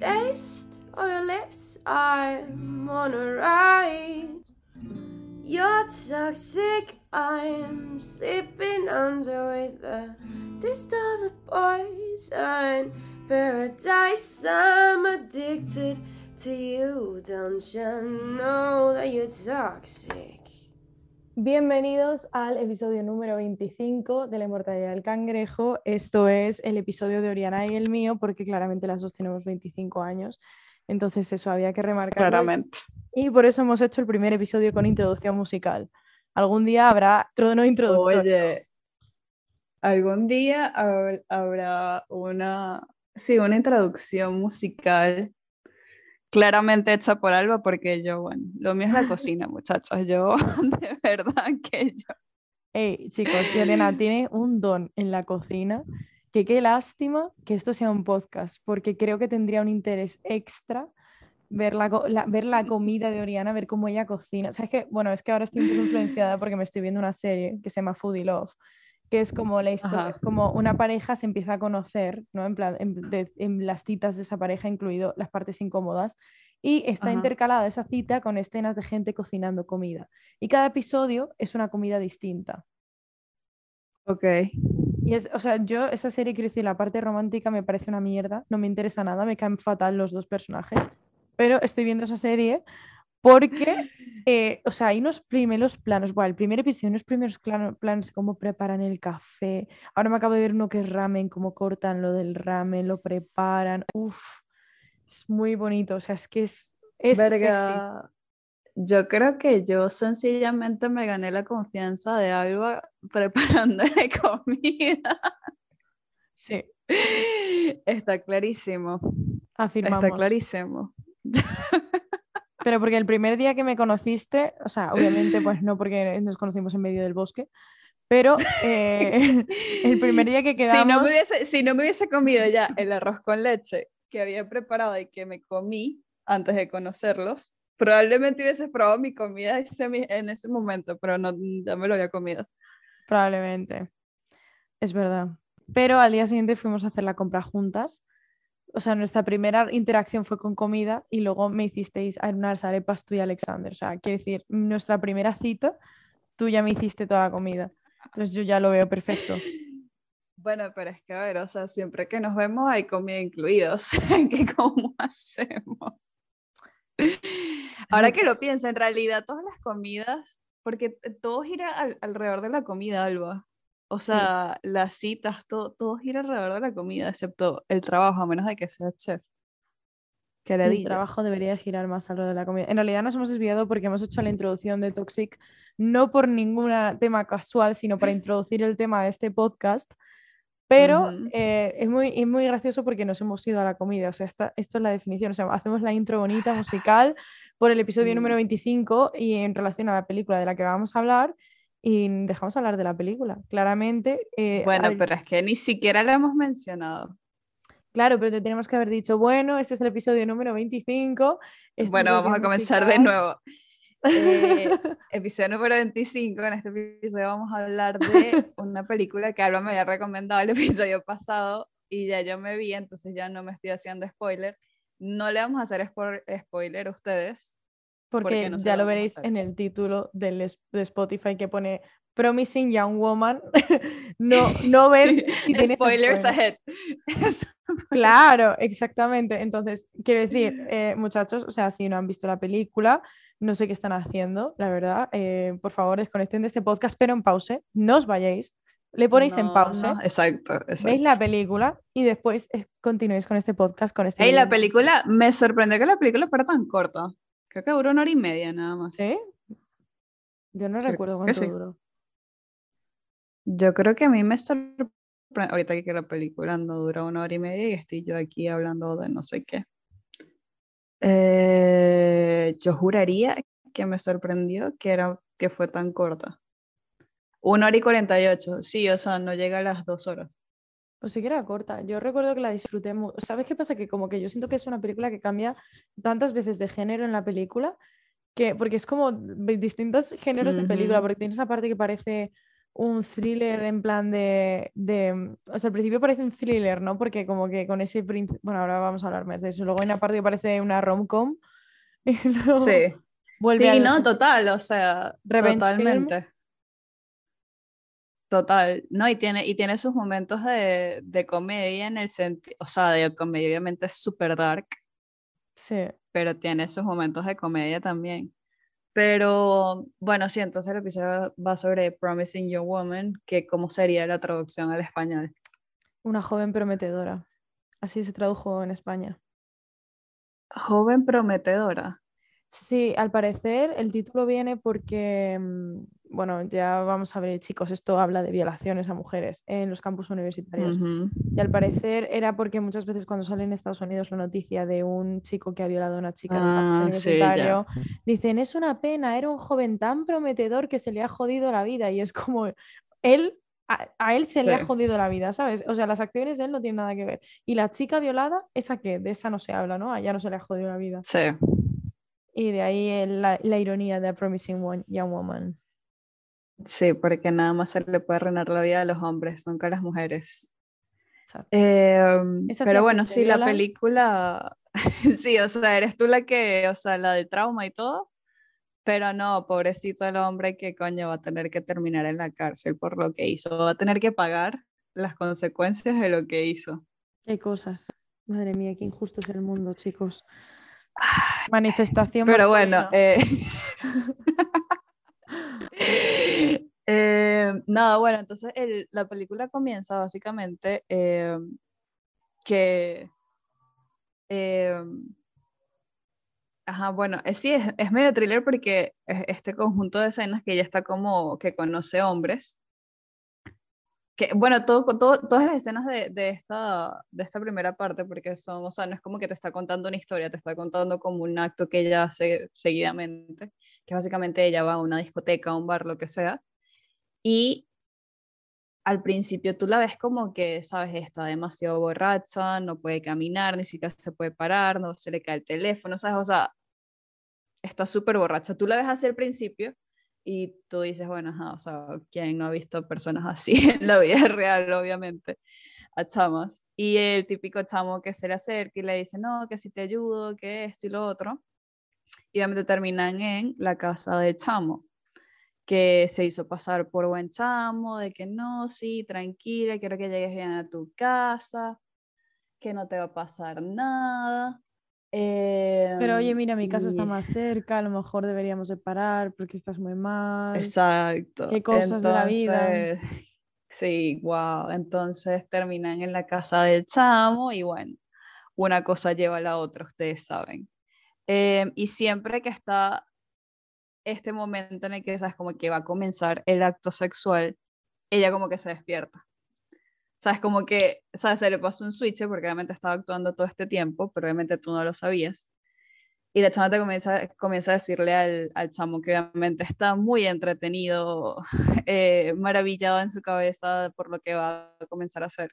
taste of your lips, I'm on a ride. You're toxic, I'm sleeping under with the taste of the poison. Paradise, I'm addicted to you. Don't you know that you're toxic? Bienvenidos al episodio número 25 de la inmortalidad del cangrejo. Esto es el episodio de Oriana y el mío, porque claramente las dos tenemos 25 años. Entonces eso había que remarcar. Claramente. Y por eso hemos hecho el primer episodio con introducción musical. Algún día habrá trono introductorio. Oye, algún día hab- habrá una, sí, una introducción musical claramente hecha por Alba, porque yo, bueno, lo mío es la cocina, muchachos. Yo, de verdad que yo. Ey, chicos, Oriana tiene un don en la cocina que qué lástima que esto sea un podcast, porque creo que tendría un interés extra ver la, la- ver la comida de Oriana, ver cómo ella cocina. O sea, es que, bueno, es que ahora estoy un poco influenciada porque me estoy viendo una serie que se llama Foodie Love, que es como la historia, Ajá. como una pareja se empieza a conocer, ¿no? En plan, en, de- en las citas de esa pareja, incluido las partes incómodas, y está Ajá. intercalada esa cita con escenas de gente cocinando comida. Y cada episodio es una comida distinta. Ok. Y es, o sea, yo esa serie, quiero decir, la parte romántica me parece una mierda, no me interesa nada, me caen fatal los dos personajes, pero estoy viendo esa serie porque, eh, o sea, hay unos primeros planos, bueno, el primer episodio, unos primeros plano- planos de cómo preparan el café, ahora me acabo de ver uno que es ramen, cómo cortan lo del ramen, lo preparan, uff, es muy bonito, o sea, es que es, es sexy. Verga, yo creo que yo sencillamente me gané la confianza de Alba preparándole comida. Sí, Está clarísimo. afirmamos. Está clarísimo. Pero porque el primer día que me conociste, o sea, obviamente pues no porque nos conocimos en medio del bosque, pero eh, el primer día que Si no, quedamos, me hubiese, si no me hubiese comido ya el arroz con leche que había preparado y que me comí antes de conocerlos, probablemente hubiese probado mi comida en ese momento, pero no, ya me lo había comido. probablemente, es verdad. Pero al día siguiente fuimos a hacer la compra juntas. O sea, nuestra primera interacción fue con comida y luego me hicisteis unas arepas tú y Alexander. O sea, quiero decir, nuestra primera cita, tú ya me hiciste toda la comida. Entonces yo ya lo veo perfecto. Bueno, pero es que a ver, o sea, siempre que nos vemos hay comida incluida, o sea, que cómo hacemos. Ahora que lo pienso, en realidad todas las comidas, porque todo gira al- alrededor de la comida, Alba. O sea, las citas, todo, todo gira alrededor de la comida, excepto el trabajo, a menos de que sea chef. Que le El trabajo debería girar más alrededor de la comida. En realidad nos hemos desviado porque hemos hecho la introducción de Toxic no por ningún tema casual, sino para introducir el tema de este podcast. Pero eh, es, muy, es muy gracioso porque nos hemos ido a la comida. O sea, esta, esto es la definición. O sea, hacemos la intro bonita musical por el episodio número Mm. 25 y en relación a la película de la que vamos a hablar y dejamos hablar de la película. Claramente. eh, Bueno, al- pero es que ni siquiera la hemos mencionado. Claro, pero te tenemos que haber dicho, bueno, este es el episodio número 25. este es Bueno, vamos a comenzar de musical". nuevo. Eh, episodio número 25. En este episodio vamos a hablar de una película que Alba me había recomendado el episodio pasado y ya yo me vi, entonces ya no me estoy haciendo spoiler. No le vamos a hacer spoiler a ustedes. Porque no se ya lo veréis en el título del de Spotify que pone Promising Young Woman. no, no ver si tienes Spoilers ahead. Claro, exactamente. Entonces, quiero decir, eh, muchachos, o sea, si no han visto la película, no sé qué están haciendo, la verdad. eh, por favor, desconecten de este podcast, pero en pause, no os vayáis, le ponéis en No, pause, no, exacto, exacto. veis la película y después continuéis con este podcast, con este Ey, la video. película, me sorprendió que la película fuera tan corta. Creo que duró una hora y media nada más. ¿Sí? Yo no Creo recuerdo cuánto sí. duró. Yo creo que a mí me sorprende, ahorita que la película no dura una hora y media y estoy yo aquí hablando de no sé qué. Eh, yo juraría que me sorprendió que, era, que fue tan corta. Una hora y 48, sí, o sea, no llega a las dos horas. Pues sí que era corta. Yo recuerdo que la disfruté mucho. ¿Sabes qué pasa? Que como que yo siento que es una película que cambia tantas veces de género en la película, que porque es como distintos géneros de película, porque tienes la parte que parece un thriller en plan de, de, O sea, al principio parece un thriller, ¿no? Porque como que con ese... Bueno, ahora vamos a hablar más de eso. Luego hay una parte que parece una rom-com. Sí, vuelve sí, al- no, total, o sea, Revenge film. Total, no, y tiene, y tiene sus momentos de, de comedia en el sentido, o sea, de comedia obviamente es súper dark, Sí. pero tiene sus momentos de comedia también. Pero bueno, sí, entonces el episodio va sobre Promising Young Woman, que cómo sería la traducción al español. Una joven prometedora. Así se tradujo en España. Joven prometedora. Sí, al parecer el título viene porque, mm, bueno, ya vamos a ver, chicos, esto habla de violaciones a mujeres en los campus universitarios. Y al parecer era porque muchas veces cuando sale en Estados Unidos la noticia de un chico que ha violado a una chica en un campus Ah, sí, universitario, dicen, es una pena, era un joven tan prometedor que se le ha jodido la vida. Y es como, él, a, a él se le ha jodido la vida, ¿sabes? O sea, las acciones de él no tienen nada que ver. Y la chica violada, ¿esa qué? De esa no se habla, ¿no? A ella no se le ha jodido la vida. Sí, Y de ahí el- la, la ironía de A Promising One- Young Woman. sí, porque nada más se le puede arruinar la vida a los hombres, nunca a las mujeres. Esa pero bueno, sí, la viola. película, sí, o sea, eres tú la que, o sea, la del trauma y todo, pero no, pobrecito el hombre que coño va a tener que terminar en la cárcel por lo que hizo, va a tener que pagar las consecuencias de lo que hizo. Qué cosas. Madre mía, qué injusto es el mundo, chicos. Manifestación Pero bueno, eh, eh, nada, bueno, entonces el- la película comienza básicamente eh, que... ajá, bueno, eh, sí, es, es medio thriller porque es este conjunto de escenas que ella está como que conoce hombres. Que, bueno, todo, todo- todas las escenas de, de esta, de esta primera parte, porque son, o sea, no es como que te está contando una historia, te está contando como un acto que ella hace seguidamente, que básicamente ella va a una discoteca, a un bar, lo que sea, y al principio tú la ves como que, sabes, está demasiado borracha, no puede caminar, ni siquiera se puede parar, no se le cae el teléfono, ¿sabes? O sea, está súper borracha. Tú la ves hacia el principio y tú dices, bueno, ajá, o sea, ¿quién no ha visto personas así en la vida real, obviamente? A chamos. Y el típico chamo que se le acerca y le dice, no, que si te ayudo, que esto y lo otro. Y obviamente terminan en la casa de chamo que se hizo pasar por buen chamo, de que no, sí, tranquila, quiero que llegues bien a tu casa, que no te va a pasar nada. Pero oye, Em, mira, mi casa está más cerca, a lo mejor deberíamos separar porque estás muy mal. Exacto. Qué cosas de la vida. Sí, wow. Entonces terminan en la casa del chamo y bueno, una cosa lleva a la otra, ustedes saben. Em, y siempre que está este momento en el que sabes como que va a comenzar el acto sexual, ella como que se despierta. Sabes, como que, sabes, se le pasó un switch porque obviamente estaba actuando todo este tiempo, pero obviamente tú no lo sabías. Y la chama te comienza, comienza a decirle al, al chamo que obviamente está muy entretenido, eh, maravillado en su cabeza por lo que va a comenzar a hacer.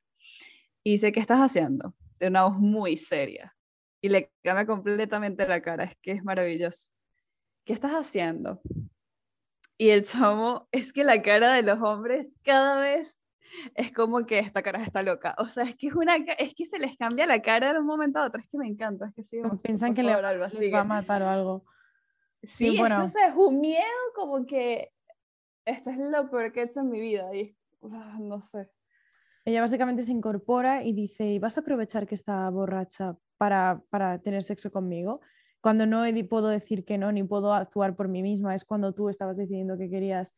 Y dice, ¿qué estás haciendo? De una voz muy seria. Y le cambia completamente la cara, es que es maravilloso. ¿Qué estás haciendo? Y el chamo, es que la cara de los hombres cada vez es como que esta cara está loca. O sea, es que es una es que se les cambia la cara de un momento a otro. Es que me encanta, es que sí. Vamos, piensan que le, favor, Alba, les va a matar o algo. Sí, es que, bueno. o sea, es un miedo como que esto es lo peor que he hecho en mi vida y ah, no sé. Ella básicamente se incorpora y dice, ¿y vas a aprovechar que está borracha para, para tener sexo conmigo? Cuando no puedo decir que no, ni puedo actuar por mí misma, es cuando tú estabas decidiendo que querías.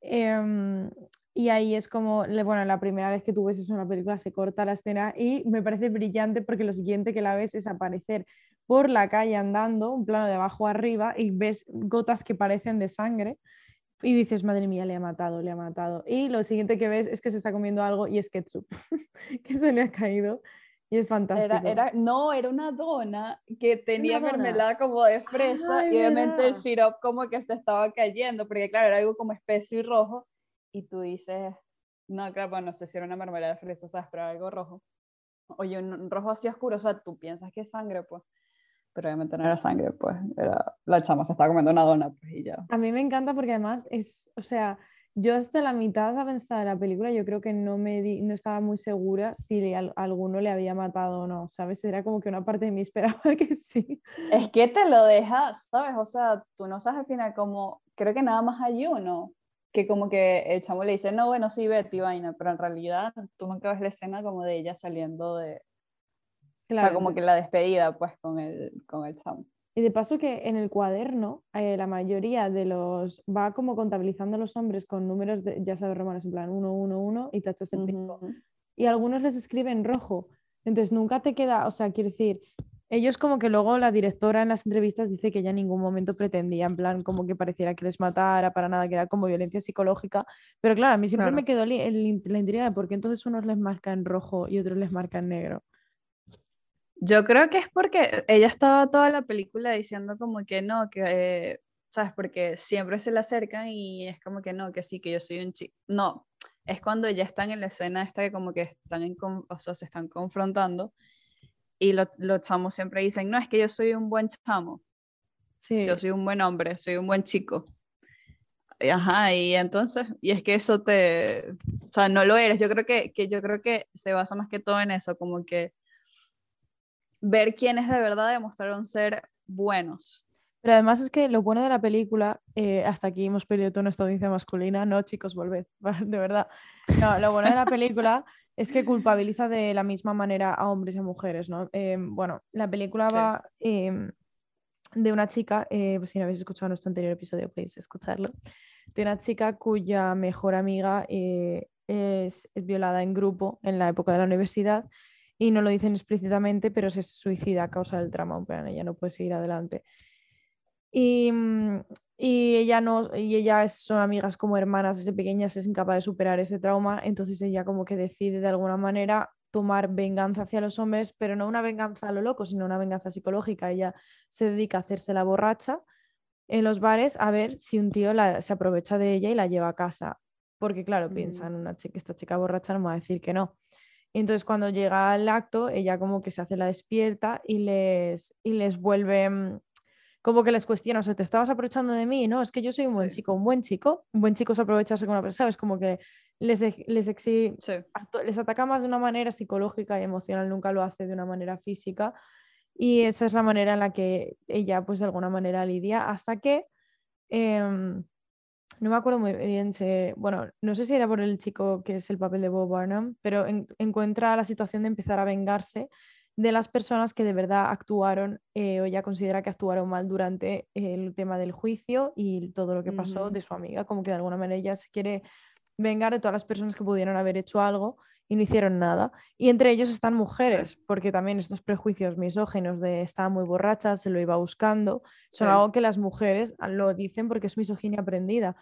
Em, y ahí es como, bueno, la primera vez que tú ves eso en la película se corta la escena y me parece brillante porque lo siguiente que la ves es aparecer por la calle andando, un plano de abajo arriba, y ves gotas que parecen de sangre. Y dices, madre mía, le ha matado, le ha matado. Y lo siguiente que ves es que se está comiendo algo y es ketchup, que se le ha caído. Y es fantástico. Era, era, no, era una dona que tenía dona. mermelada como de fresa es y obviamente el sirope como que se estaba cayendo, porque claro, era algo como espeso y rojo. Y tú dices, no, claro, bueno, no sé si era una mermelada de fresa, ¿sabes? Pero algo rojo. Oye, un, rojo así oscuro, o sea, tú piensas que es sangre, pues. Pero obviamente no era sangre, pues. Era, la chama se estaba comiendo una dona, pues, y ya. A mí me encanta porque además es, o sea, Yo hasta la mitad avanzada de la película yo creo que no me di- no estaba muy segura si le- al- alguno le había matado o no, ¿sabes? Era como que una parte de mí esperaba que sí. Es que te lo deja, ¿sabes? O sea, tú no sabes al final como, creo que nada más hay uno, que como que el chamo le dice, no, bueno, sí, Betty, vaina, pero en realidad tú nunca ves la escena como de ella saliendo de, o sea, Claro, como que la despedida, pues, con el, con el chamo. Y de paso que en el cuaderno eh, la mayoría de los va como contabilizando a los hombres con números de, ya sabes, romanos, en plan 1, 1, 1 y tachas el pico. Ujú. Y algunos les escribe en rojo. Entonces nunca te queda, o sea, quiero decir, ellos como que luego la directora en las entrevistas dice que ella en ningún momento pretendía, en plan, como que pareciera que les matara para nada, que era como violencia psicológica. Pero claro, a mí siempre Claro. me quedó el- la intriga de por qué entonces unos les marca en rojo y otros les marca en negro. Yo creo que es porque ella estaba toda la película diciendo como que no, que, eh, ¿sabes? Porque siempre se le acercan y es como que no, que sí, que yo soy un chico. No, es cuando ya están en la escena esta que como que están en, o sea, se están confrontando y lo- los chamos siempre dicen, no, es que yo soy un buen chamo, Sí. yo soy un buen hombre, soy un buen chico. Y Ajá, y entonces, y es que eso te, o sea, no lo eres. Yo creo que, que yo creo que se basa más que todo en eso, como que ver quiénes de verdad demostraron ser buenos. Pero además es que lo bueno de la película, eh, hasta aquí hemos perdido toda nuestra audiencia masculina, no chicos, volved, de verdad. No, lo bueno de la película es que culpabiliza de la misma manera a hombres y a mujeres, ¿no? Eh, bueno, la película Sí. va em, de una chica, eh, pues si no habéis escuchado nuestro anterior episodio podéis escucharlo, de una chica cuya mejor amiga eh, es, es violada en grupo en la época de la universidad y no lo dicen explícitamente, pero se suicida a causa del trauma, en plan, ella no puede seguir adelante. Y, mm, y ella no, y ella es- son amigas como hermanas desde pequeñas, es incapaz de superar ese trauma, entonces ella como que decide de alguna manera tomar venganza hacia los hombres, pero no una venganza a lo loco, sino una venganza psicológica. Ella se dedica a hacerse la borracha en los bares a ver si un tío la- se aprovecha de ella y la lleva a casa. Porque claro, Mm. piensan, una chica, esta chica borracha no va a decir que no. Y entonces cuando llega al acto, ella como que se hace la despierta y les, y les vuelve, mm, como que les cuestiona, o sea, te estabas aprovechando de mí, no, es que yo soy un buen Sí. chico, un buen chico, un buen chico es aprovecharse con una persona, ¿sabes? Como que les, les, exi- Sí. les ataca más de una manera psicológica y emocional, nunca lo hace de una manera física. Y esa es la manera en la que ella, pues de alguna manera lidia, hasta que, em, no me acuerdo muy bien, se- bueno, no sé si era por el chico que es el papel de Bob Burnham, pero en- encuentra la situación de empezar a vengarse de las personas que de verdad actuaron eh, o ella considera que actuaron mal durante el tema del juicio y todo lo que pasó de su amiga, como que de alguna manera ella se quiere vengar de todas las personas que pudieron haber hecho algo y no hicieron nada. Y entre ellos están mujeres, porque también estos prejuicios misóginos de estaba muy borracha, se lo iba buscando, son Sí. algo que las mujeres lo dicen porque es misoginia aprendida.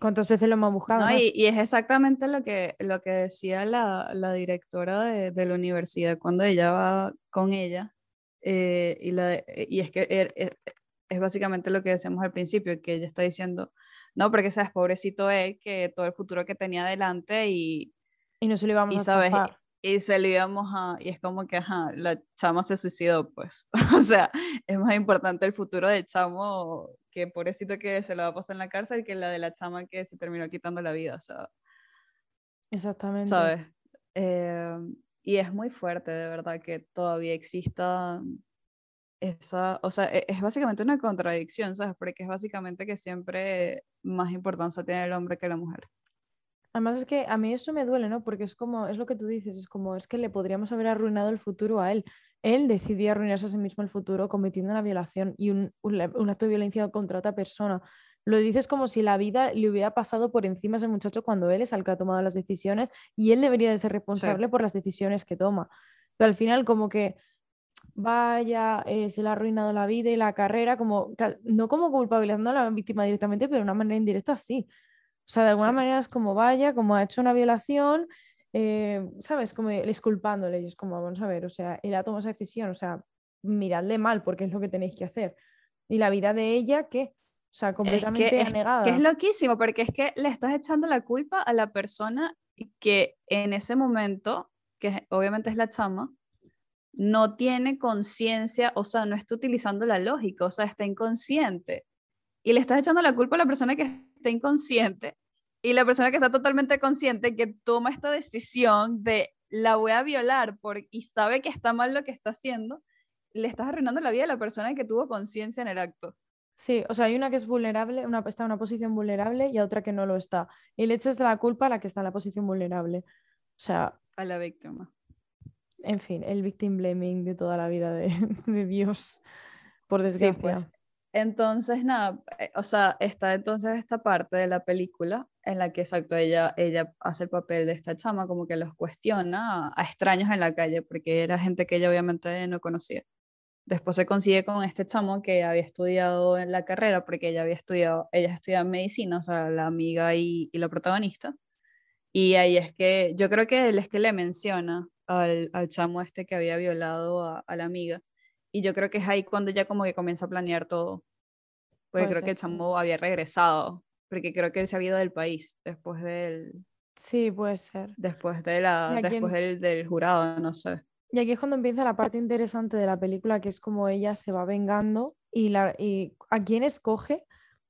¿Cuántas veces lo hemos buscado? No, no? y, y es exactamente lo que, lo que decía la, la directora de, de la universidad cuando ella va con ella. eh, y, la, y es que er- es, es básicamente lo que decíamos al principio, que ella está diciendo, no, porque sabes, pobrecito él, que todo el futuro que tenía adelante y, Y no se lo íbamos y a sabes, y se lo íbamos a, y es como que, ajá, la chama se suicidó, pues, o sea, es más importante el futuro del chamo, que pobrecito que se la va a pasar en la cárcel, que la de la chama que se terminó quitando la vida, o sea, Exactamente. ¿sabes? Eh, y es muy fuerte, de verdad, que todavía exista esa, o sea, e- es básicamente una contradicción, ¿sabes? Porque es básicamente que siempre más importancia tiene el hombre que la mujer. Además es que a mí eso me duele, ¿no? Porque es como, es lo que tú dices, es como, es que le podríamos haber arruinado el futuro a él. Él decidió arruinarse a sí mismo el futuro cometiendo una violación y un, un, un acto de violencia contra otra persona. Lo dices como si la vida le hubiera pasado por encima a ese muchacho cuando él es el que ha tomado las decisiones y él debería de ser responsable por las decisiones que toma. Pero al final como que vaya, eh, se le ha arruinado la vida y la carrera, como, no como culpabilizando a la víctima directamente, pero de una manera indirecta sí. O sea, de alguna Sí. manera es como vaya, como ha hecho una violación, eh, ¿sabes? Como disculpándole. Y es como, vamos a ver, o sea, él ha tomado esa decisión, o sea, miradle mal porque es lo que tenéis que hacer. Y la vida de ella, ¿qué? O sea, completamente es- anegada. Que es loquísimo, porque es que le estás echando la culpa a la persona que en ese momento, que obviamente es la chama, no tiene conciencia, o sea, no está utilizando la lógica, o sea, está inconsciente. Y le estás echando la culpa a la persona que está inconsciente y la persona que está totalmente consciente que toma esta decisión de la voy a violar por, y sabe que está mal lo que está haciendo, le estás arruinando la vida a la persona que tuvo conciencia en el acto. Sí, o sea, hay una que es vulnerable, una está en una posición vulnerable y otra que no lo está. Y le echas la culpa a la que está en la posición vulnerable. O sea. A la víctima. En fin, el victim blaming de toda la vida de, de Dios, por desgracia. Sí, pues. Entonces, nada, eh, o sea, está entonces esta parte de la película en la que, exacto, ella, ella hace el papel de esta chama, como que los cuestiona a, extraños en la calle, porque era gente que ella obviamente no conocía. Después se consigue con este chamo que había estudiado en la carrera, porque ella había estudiado, ella estudiaba medicina, o sea, la amiga y, y la protagonista. Y ahí es que, yo creo que él es que le menciona al, al chamo este que había violado a, a, la amiga. Y yo creo que es ahí cuando ya como que comienza a planear todo. Porque creo que el chamo había regresado, porque creo que él se había ido del país después del... Sí, puede ser. Después, de la, después del, del jurado, no sé. Y aquí es cuando empieza la parte interesante de la película, que es como ella se va vengando y, la, y a quién escoge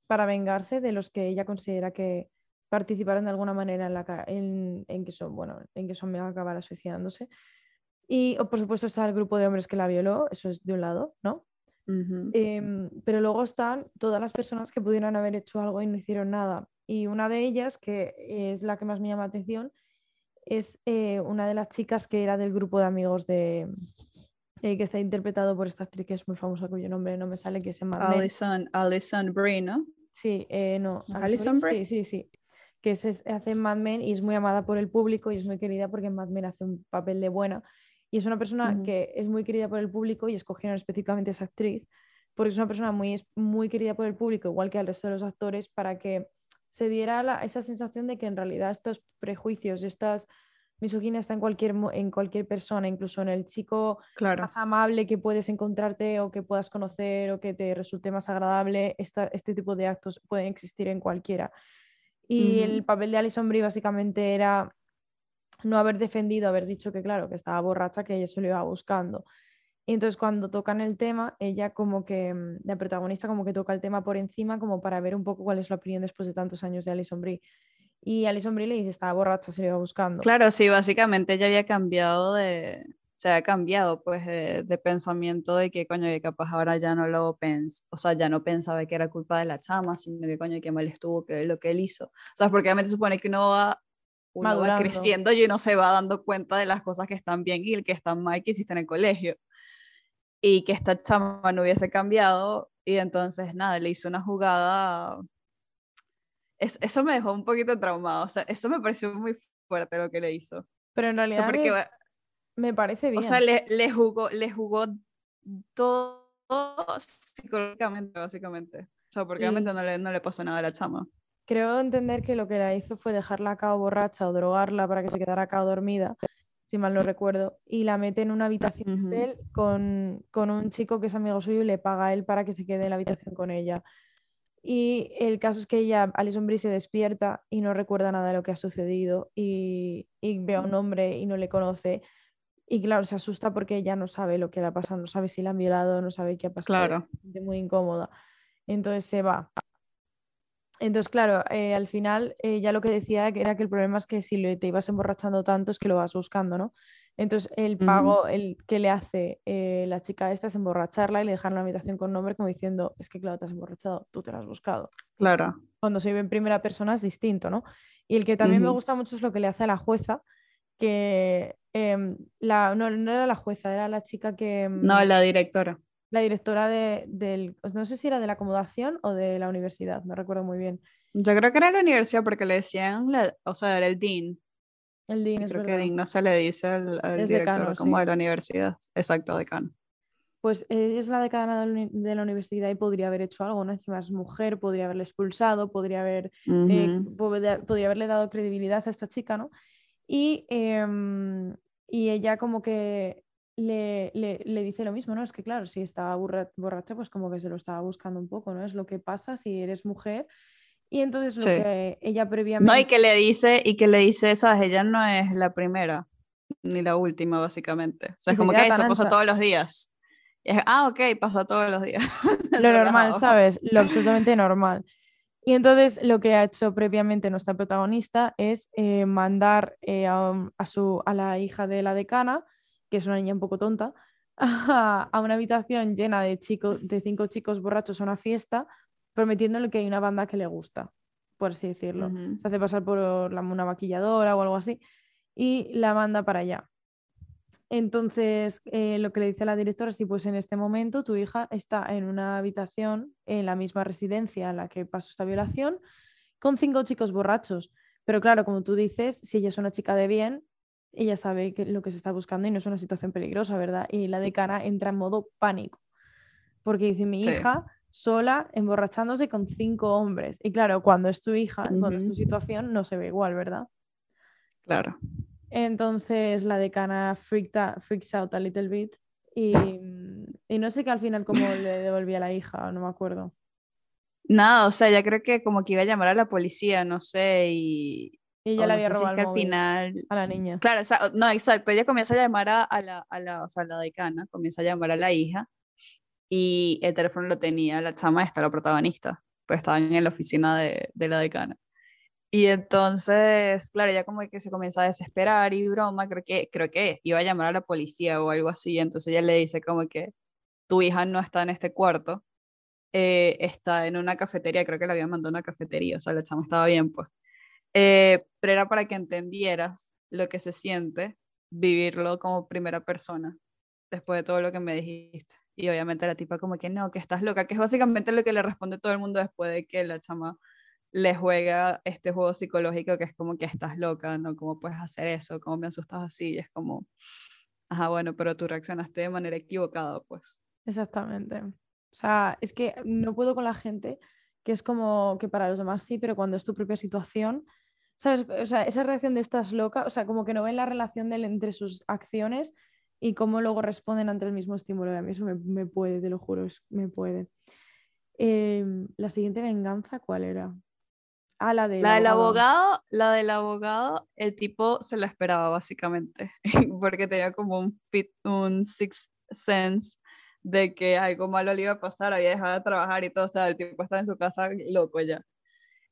para vengarse de los que ella considera que participaron de alguna manera en, la, en, en que son, bueno, en que su amiga acabara suicidándose. Y por supuesto está el grupo de hombres que la violó, eso es de un lado, ¿no? Uh -huh. eh, pero luego están todas las personas que pudieran haber hecho algo y no hicieron nada. Y una de ellas, que es la que más me llama la atención, es eh, una de las chicas que era del grupo de amigos de eh, que está interpretado por esta actriz que es muy famosa cuyo nombre no me sale que es en Alison, Alison Brie, ¿no? Sí, eh, no. Alison Brie. Sí, sí, sí. Que se hace en Mad Men y es muy amada por el público y es muy querida porque en Mad Men hace un papel de buena. Y es una persona uh -huh. que es muy querida por el público y escogieron específicamente a esa actriz porque es una persona muy, muy querida por el público, igual que al resto de los actores, para que se diera la, esa sensación de que en realidad estos prejuicios, estas misoginia está en cualquier, en cualquier persona, incluso en el chico claro. más amable que puedes encontrarte o que puedas conocer o que te resulte más agradable, esta, este tipo de actos pueden existir en cualquiera. Y uh -huh. el papel de Alison Brie básicamente era no haber defendido, haber dicho que claro, que estaba borracha, que ella se lo iba buscando. Y entonces cuando tocan el tema, ella como que, mm, la protagonista como que toca el tema por encima como para ver un poco cuál es la opinión después de tantos años de Alison Brie. Y Alison Brie le dice, estaba borracha, se lo iba buscando. Claro, sí, básicamente ella había cambiado de, se había cambiado pues de, de pensamiento de que coño, que capaz ahora ya no lo pens, o sea, ya no pensaba que era culpa de la chama, sino que coño, que mal estuvo, que lo que él hizo. O sea, porque obviamente supone que uno va, uno va creciendo y uno se va dando cuenta de las cosas que están bien y el que están mal que hiciste en el colegio y que esta chama no hubiese cambiado y entonces nada, le hizo una jugada, es, eso me dejó un poquito traumado, o sea, eso me pareció muy fuerte lo que le hizo. Pero en realidad o sea, porque, me, me, parece bien. O sea, le, le, jugó, le jugó todo psicológicamente, básicamente. O sea, porque y... obviamente no le, no le pasó nada a la chama. Creo entender que lo que la hizo fue dejarla a cabo borracha o drogarla para que se quedara a cabo dormida si mal no recuerdo, y la mete en una habitación uh -huh. de él con, con, un chico que es amigo suyo y le paga a él para que se quede en la habitación con ella. Y el caso es que ella, Alison Brie, se despierta y no recuerda nada de lo que ha sucedido y, y ve a un hombre y no le conoce. Y claro, se asusta porque ella no sabe lo que le ha pasado, no sabe si la han violado, no sabe qué ha pasado. Claro. Muy incómoda. Entonces se va. Entonces, claro, eh, al final eh, ya lo que decía era que el problema es que si te ibas emborrachando tanto es que lo vas buscando, ¿no? Entonces, el pago, uh -huh. el que le hace eh, la chica esta es emborracharla y le dejar en la habitación con nombre como diciendo, es que claro, te has emborrachado, tú te lo has buscado. Claro. Cuando se vive en primera persona es distinto, ¿no? Y el que también uh -huh. me gusta mucho es lo que le hace a la jueza, que em, la, no, no, era la jueza, era la chica que... No, la directora la directora de, del, no sé si era de la acomodación o de la universidad, no recuerdo muy bien. Yo creo que era la universidad porque le decían, la, o sea, era el dean. El dean, es creo verdad. que dean no se le dice al, director decano, como sí. de la universidad. Exacto, decano. Pues eh, es la decana de la universidad y podría haber hecho algo, ¿no? Encima es mujer, podría haberle expulsado, podría, haber, Uh -huh. eh, podría, podría, haberle dado credibilidad a esta chica, ¿no? Y, eh, y ella como que le, le, le, dice lo mismo, ¿no? Es que claro, si estaba borracha, pues como que se lo estaba buscando un poco, ¿no? Es lo que pasa si eres mujer. Y entonces lo sí. que ella previamente... No, y que le dice, y que le dice, sabes, ella no es la primera, ni la última, básicamente. O sea, es como que eso pasa todos los días. Es, ah, ok, pasa todos los días. lo normal, ¿sabes? Lo absolutamente normal. Y entonces lo que ha hecho previamente nuestra protagonista es eh, mandar eh, a, a su, a la hija de la decana, que es una niña un poco tonta, a, a una habitación llena de, chicos, de cinco chicos borrachos a una fiesta, prometiéndole que hay una banda que le gusta, por así decirlo. Se hace pasar por la- una maquilladora o algo así y la manda para allá. Entonces, eh, lo que le dice la directora es, sí, pues en este momento tu hija está en una habitación en la misma residencia en la que pasó esta violación con cinco chicos borrachos. Pero claro, como tú dices, si ella es una chica de bien, ella sabe que lo que se está buscando y no es una situación peligrosa, ¿verdad? Y la decana entra en modo pánico, porque dice, mi Sí. hija sola emborrachándose con cinco hombres. Y claro, cuando es tu hija, cuando es tu situación, no se ve igual, ¿verdad? Claro. Entonces la decana freaked freaks out a little bit y, y no sé que al final cómo le devolvía a la hija, no me acuerdo. Nada, o sea, ya creo que como que iba a llamar a la policía, no sé, y... Y o ella no había sé si es robado que al final... a la niña. Claro, esa- no, exacto, ella comienza a llamar a, a la, a la, o sea, la decana, comienza a llamar a la hija y el teléfono lo tenía la chama esta, la protagonista, pues estaban en la oficina de, de la decana. Y entonces, claro, ella como que se comienza a desesperar y broma, creo que, creo que iba a llamar a la policía o algo así, entonces ella le dice como que tu hija no está en este cuarto, eh, está en una cafetería, creo que la habían mandado a una cafetería, o sea, la chama estaba bien, pues. Eh, pero era para que entendieras lo que se siente vivirlo como primera persona después de todo lo que me dijiste. Y obviamente la tipa como que no, que estás loca, que es básicamente lo que le responde todo el mundo después de que la chama le juega este juego psicológico que es como que estás loca, ¿no? ¿Cómo puedes hacer eso? ¿Cómo me asustas así? Y es como, ajá, bueno, pero tú reaccionaste de manera equivocada, pues. Exactamente. O sea, es que no puedo con la gente que es como que para los demás sí, pero cuando es tu propia situación, ¿sabes? O sea, esa reacción de estás loca, o sea, como que no ven la relación del- entre sus acciones y cómo luego responden ante el mismo estímulo. A mí eso me, me puede, te lo juro, es- me puede. Em, la siguiente venganza, ¿cuál era? Ah, la del La del abogado. abogado, la del abogado, el tipo se lo esperaba básicamente, porque tenía como un, fit, un sixth sense de que algo malo le iba a pasar, había dejado de trabajar y todo, o sea, el tipo estaba en su casa loco ya.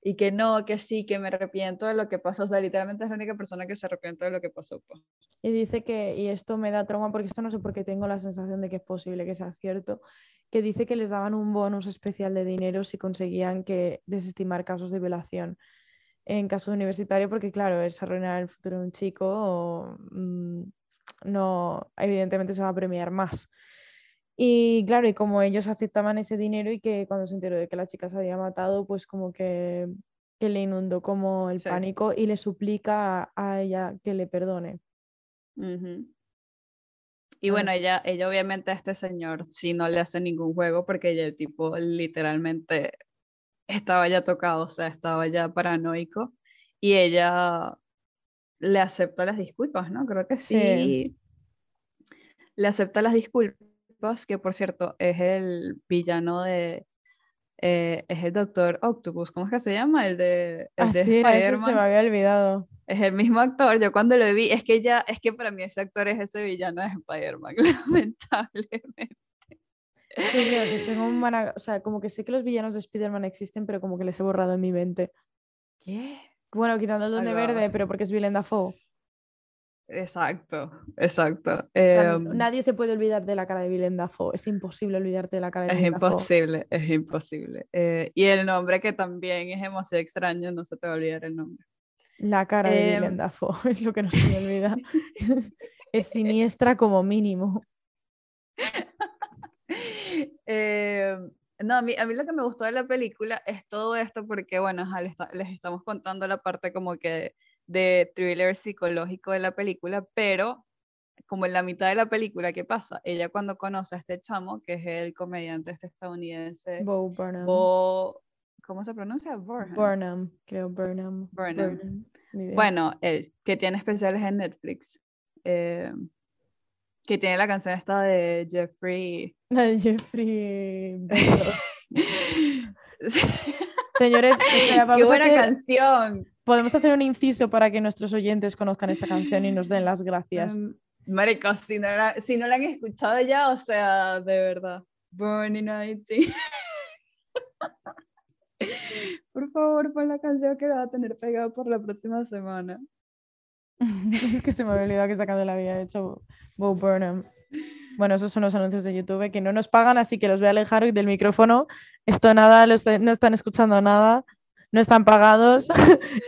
Y que no, que sí, que me arrepiento de lo que pasó, o sea, literalmente es la única persona que se arrepiente de lo que pasó. Pues. Y dice que, y esto me da trauma porque esto no sé por qué tengo la sensación de que es posible que sea cierto, que dice que les daban un bonus especial de dinero si conseguían que desestimar casos de violación en caso universitario, porque claro, es arruinar el futuro de un chico o mm, no, evidentemente se va a premiar más. Y claro, y como ellos aceptaban ese dinero y que cuando se enteró de que la chica se había matado, pues como que, que le inundó como el Sí. pánico y le suplica a, a ella que le perdone. Ujú. Y Ah. bueno, ella, ella obviamente a este señor sí no le hace ningún juego porque ella, el tipo literalmente estaba ya tocado, o sea, estaba ya paranoico y ella le acepta las disculpas, ¿no? Creo que Sí. sí. Le acepta las disculpas, que por cierto es el villano de... eh, es el Doctor Octopus, ¿cómo es que se llama? El de, el de Así era, eso se me Spider-Man. había olvidado. Es el mismo actor, yo cuando lo vi, es que ya, es que para mí ese actor es ese villano de Spider-Man, lamentablemente. Sí, yo tengo un mala- o sea, como que sé que los villanos de Spider-Man existen, pero como que les he borrado en mi mente. ¿Qué? Bueno, quitando el Duende Algo. Verde, pero porque es Willem Dafoe. Exacto, exacto. O sea, Em, nadie se puede olvidar de la cara de Willem Dafoe. Es imposible olvidarte de la cara de es Willem Dafoe. imposible, es imposible. Eh, y el nombre que también es demasiado extraño, no se te va a olvidar el nombre. La cara de Em, Willem Dafoe es lo que no se me olvida. es siniestra como mínimo. Eh, no, a mí, a mí lo que me gustó de la película es todo esto porque, bueno, les, les estamos contando la parte como que de thriller psicológico de la película, pero como en la mitad de la película, ¿qué pasa? Ella cuando conoce a este chamo, que es el comediante este estadounidense, Bo Burnham. Bo, ¿cómo se pronuncia? Burnham. Burnham, creo, Burnham. Burnham. idea. Bueno, él, que tiene especiales en Netflix, eh, que tiene la canción esta de Jeffrey. La de Jeffrey Bezos. Señores, ¡Qué buena hacer- canción! Podemos hacer un inciso para que nuestros oyentes conozcan esta canción y nos den las gracias. Mm, Marico, si no, la, si no la han escuchado ya, o sea, de verdad. Burning 19. Por favor, pon la canción que la va a tener pegada por la próxima semana. es que se me había olvidado que sacando la había hecho Bo Burnham. Bueno, esos son los anuncios de YouTube que no nos pagan, así que los voy a alejar del micrófono. Esto nada, los no están escuchando nada, no están pagados.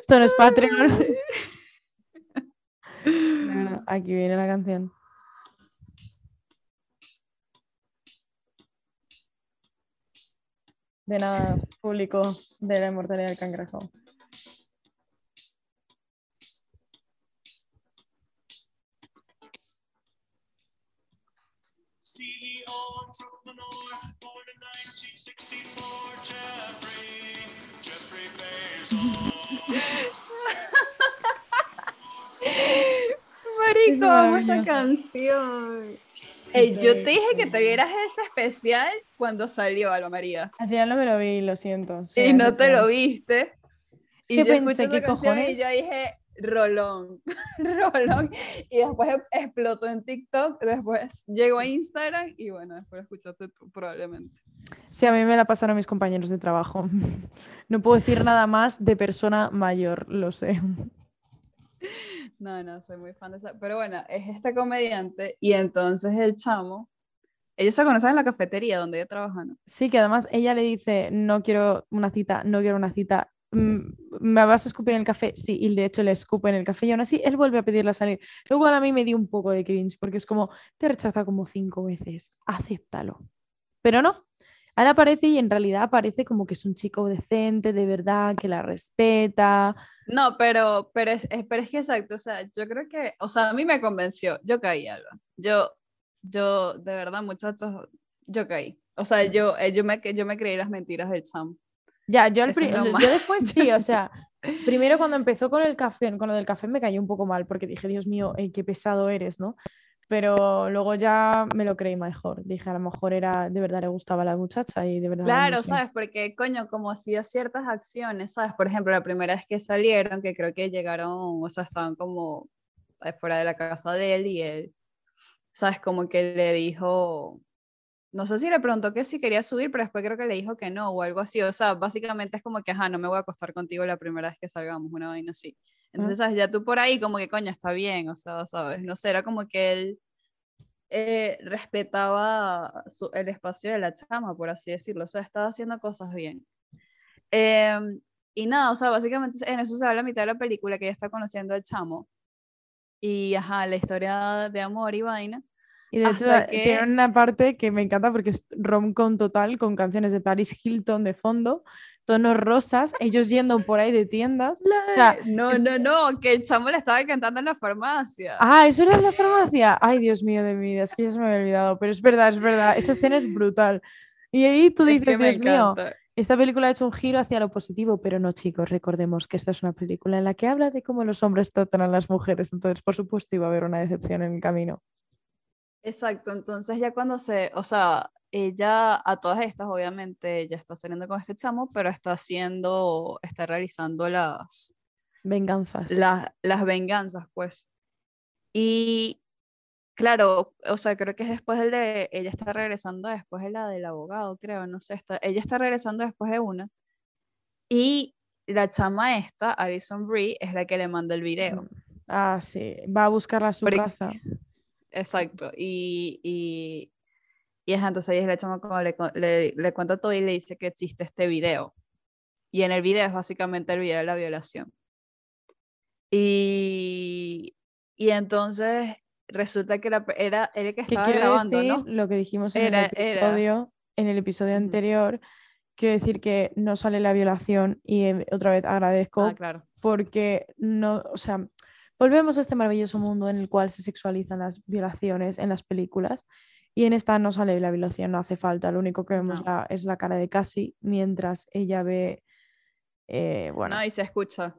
Esto no es Patreon. Bueno, aquí viene la canción. De nada, público de la inmortalidad del cangrejo. CEO entrepreneur, born in 1964, Jeffrey. Marico, amo esa canción. Ey, yo te dije que te vieras ese especial cuando salió Alba María. Al final no me lo vi, lo siento. Y no te lo viste. Y yo pensé, escuché ¿qué esa canción y yo dije, Rolón, Rolón. Y después e- explotó en TikTok, después llegó a Instagram y bueno, después escuchaste tú probablemente. Sí, a mí me la pasaron mis compañeros de trabajo. No puedo decir nada más de persona mayor, lo sé. No, no, soy muy fan de esa. Pero bueno, es este comediante y entonces el chamo, ellos se conocen en la cafetería donde ella trabaja, ¿no? Sí, que además ella le dice, no quiero una cita, no quiero una cita. Mm, ¿Me vas a escupir en el café? Sí, y de hecho le escupe en el café y aún así él vuelve a pedirla salir. Luego a mí me dio un poco de cringe porque es como, te rechaza como cinco veces, acéptalo. Pero no, él aparece y en realidad aparece como que es un chico decente, de verdad, que la respeta. No, pero, pero, es, es- pero es que exacto, o sea, yo creo que, o sea, a mí me convenció, yo caí, Alba. Yo, yo, de verdad, muchachos, yo caí. O sea, yo, eh, yo, me, yo me creí las mentiras del chamo. Ya, yo, al yo después sí, o sea, primero cuando empezó con el café, con lo del café me cayó un poco mal porque dije, Dios mío, eh, qué pesado eres, ¿no? Pero luego ya me lo creí mejor. Dije, a lo mejor era, de verdad le gustaba a la muchacha y de verdad. Claro, no sé. ¿sabes? Porque, coño, como hacía ciertas acciones, ¿sabes? Por ejemplo, la primera vez que salieron, que creo que llegaron, o sea, estaban como eh, fuera de la casa de él y él, ¿sabes? Como que le dijo, no sé si le preguntó que si quería subir, pero después creo que le dijo que no o algo así. O sea, básicamente es como que, ajá, no me voy a acostar contigo la primera vez que salgamos, una vaina así. Entonces, ¿sabes? Ya tú por ahí como que, coño, está bien, o sea, ¿sabes? No sé, era como que él eh, respetaba su- el espacio de la chama, por así decirlo, o sea, estaba haciendo cosas bien. Em, y nada, o sea, básicamente en eso se va la mitad de la película, que ella está conociendo al chamo. Y, ajá, la historia de amor y vaina. Y de hecho da- tiene que- una parte que me encanta porque es rom-com total con canciones de Paris Hilton de fondo, tonos rosas, ellos yendo por ahí de tiendas. O sea, no, es no, no, que el chamo le estaba cantando en la farmacia. Ah, eso era en la farmacia. Ay, Dios mío de mi vida, es que ya se me había olvidado, pero es verdad, es verdad, esa escena es brutal. Y ahí tú Es dices, que Dios mío, esta película ha hecho un giro hacia lo positivo, pero no, chicos, recordemos que esta es una película en la que habla de cómo los hombres tratan a las mujeres, entonces, por supuesto, iba a haber una decepción en el camino. Exacto, entonces ya cuando se, o sea, ella a todas estas obviamente ya está saliendo con este chamo, pero está haciendo, está realizando las, Venganzas. las, las venganzas, pues. Y claro, o sea, creo que es después del de, ella está regresando después de la del abogado, creo, no sé, está, ella está regresando después de una. Y la chama esta, Alison Brie, es la que le manda el video. Ah, sí, va a buscarla a su Pero- casa. Exacto. Y, y, y ajá, entonces ahí es la chama como le, le, le cuenta todo y le dice que existe este video. Y en el video es básicamente el video de la violación. Y, y entonces resulta que la era él el que ¿Qué estaba grabando, decir ¿no? lo que dijimos en Era- el era. episodio, en el episodio anterior? Quiero decir que no sale la violación y eh, otra vez agradezco Ah, claro. porque no, o sea, volvemos a este maravilloso mundo en el cual se sexualizan las violaciones en las películas y en esta no sale la violación, no hace falta, lo único que vemos No. la- es la cara de Cassie mientras ella ve, eh, bueno, No, y se escucha.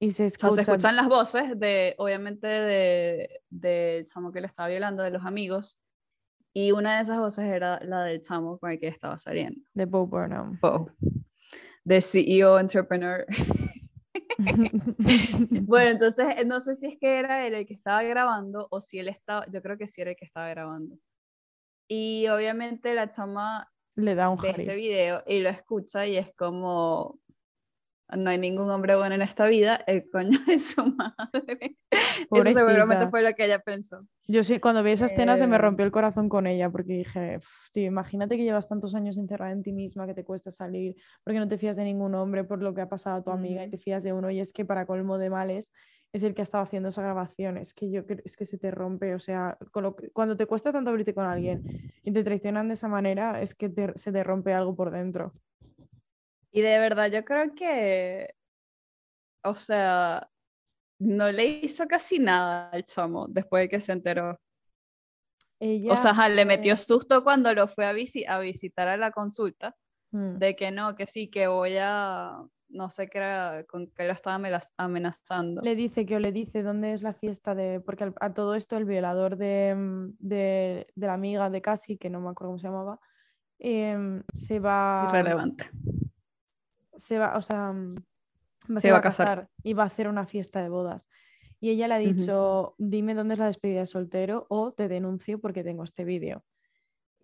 y se O sea, escucha, se escuchan las voces de, obviamente, de, del chamo que le estaba violando, de los amigos. Y una de esas voces era la del chamo con el que estaba saliendo. de Bo Burnham. Wow. De CEO Entrepreneur. Bueno, entonces eh, no sé si es que era él el que estaba grabando o si él estaba, yo creo que sí era el que estaba grabando. Y obviamente la chama Le da un ve este video y lo escucha y es como, no hay ningún hombre bueno en esta vida, el coño de su madre. Eso seguramente fue lo que ella pensó. Yo sí, cuando vi esa escena se me Eh, rompió el corazón con ella porque dije, "Uf, tío, imagínate que llevas tantos años encerrada en ti misma, que te cuesta salir, porque no te fías de ningún hombre por lo que ha pasado a tu amiga y te fías de uno y es que para colmo de males es el que ha estado haciendo esa grabación, es que yo es que se te rompe, o sea, con lo que- cuando te cuesta tanto abrirte con alguien y te traicionan de esa manera, es que te- se te rompe algo por dentro. Y de verdad, yo creo que, o sea, no le hizo casi nada al chamo después de que se enteró. Ella O sea, le metió susto cuando lo fue a, visi- a visitar a la consulta, Mm. de que no, que sí, que voy a, no sé qué era, con que lo estaba amenaz- amenazando. Le dice que o le dice dónde es la fiesta de. Porque al- a todo esto el violador de, mm, de, de la amiga de Cassie, que no me acuerdo cómo se llamaba, em, se va. Irrelevante. Se va, o sea, mm, va- Se va a casar. y va a hacer una fiesta de bodas. Y ella le ha dicho: Dime dónde es la despedida de soltero o te denuncio porque tengo este vídeo.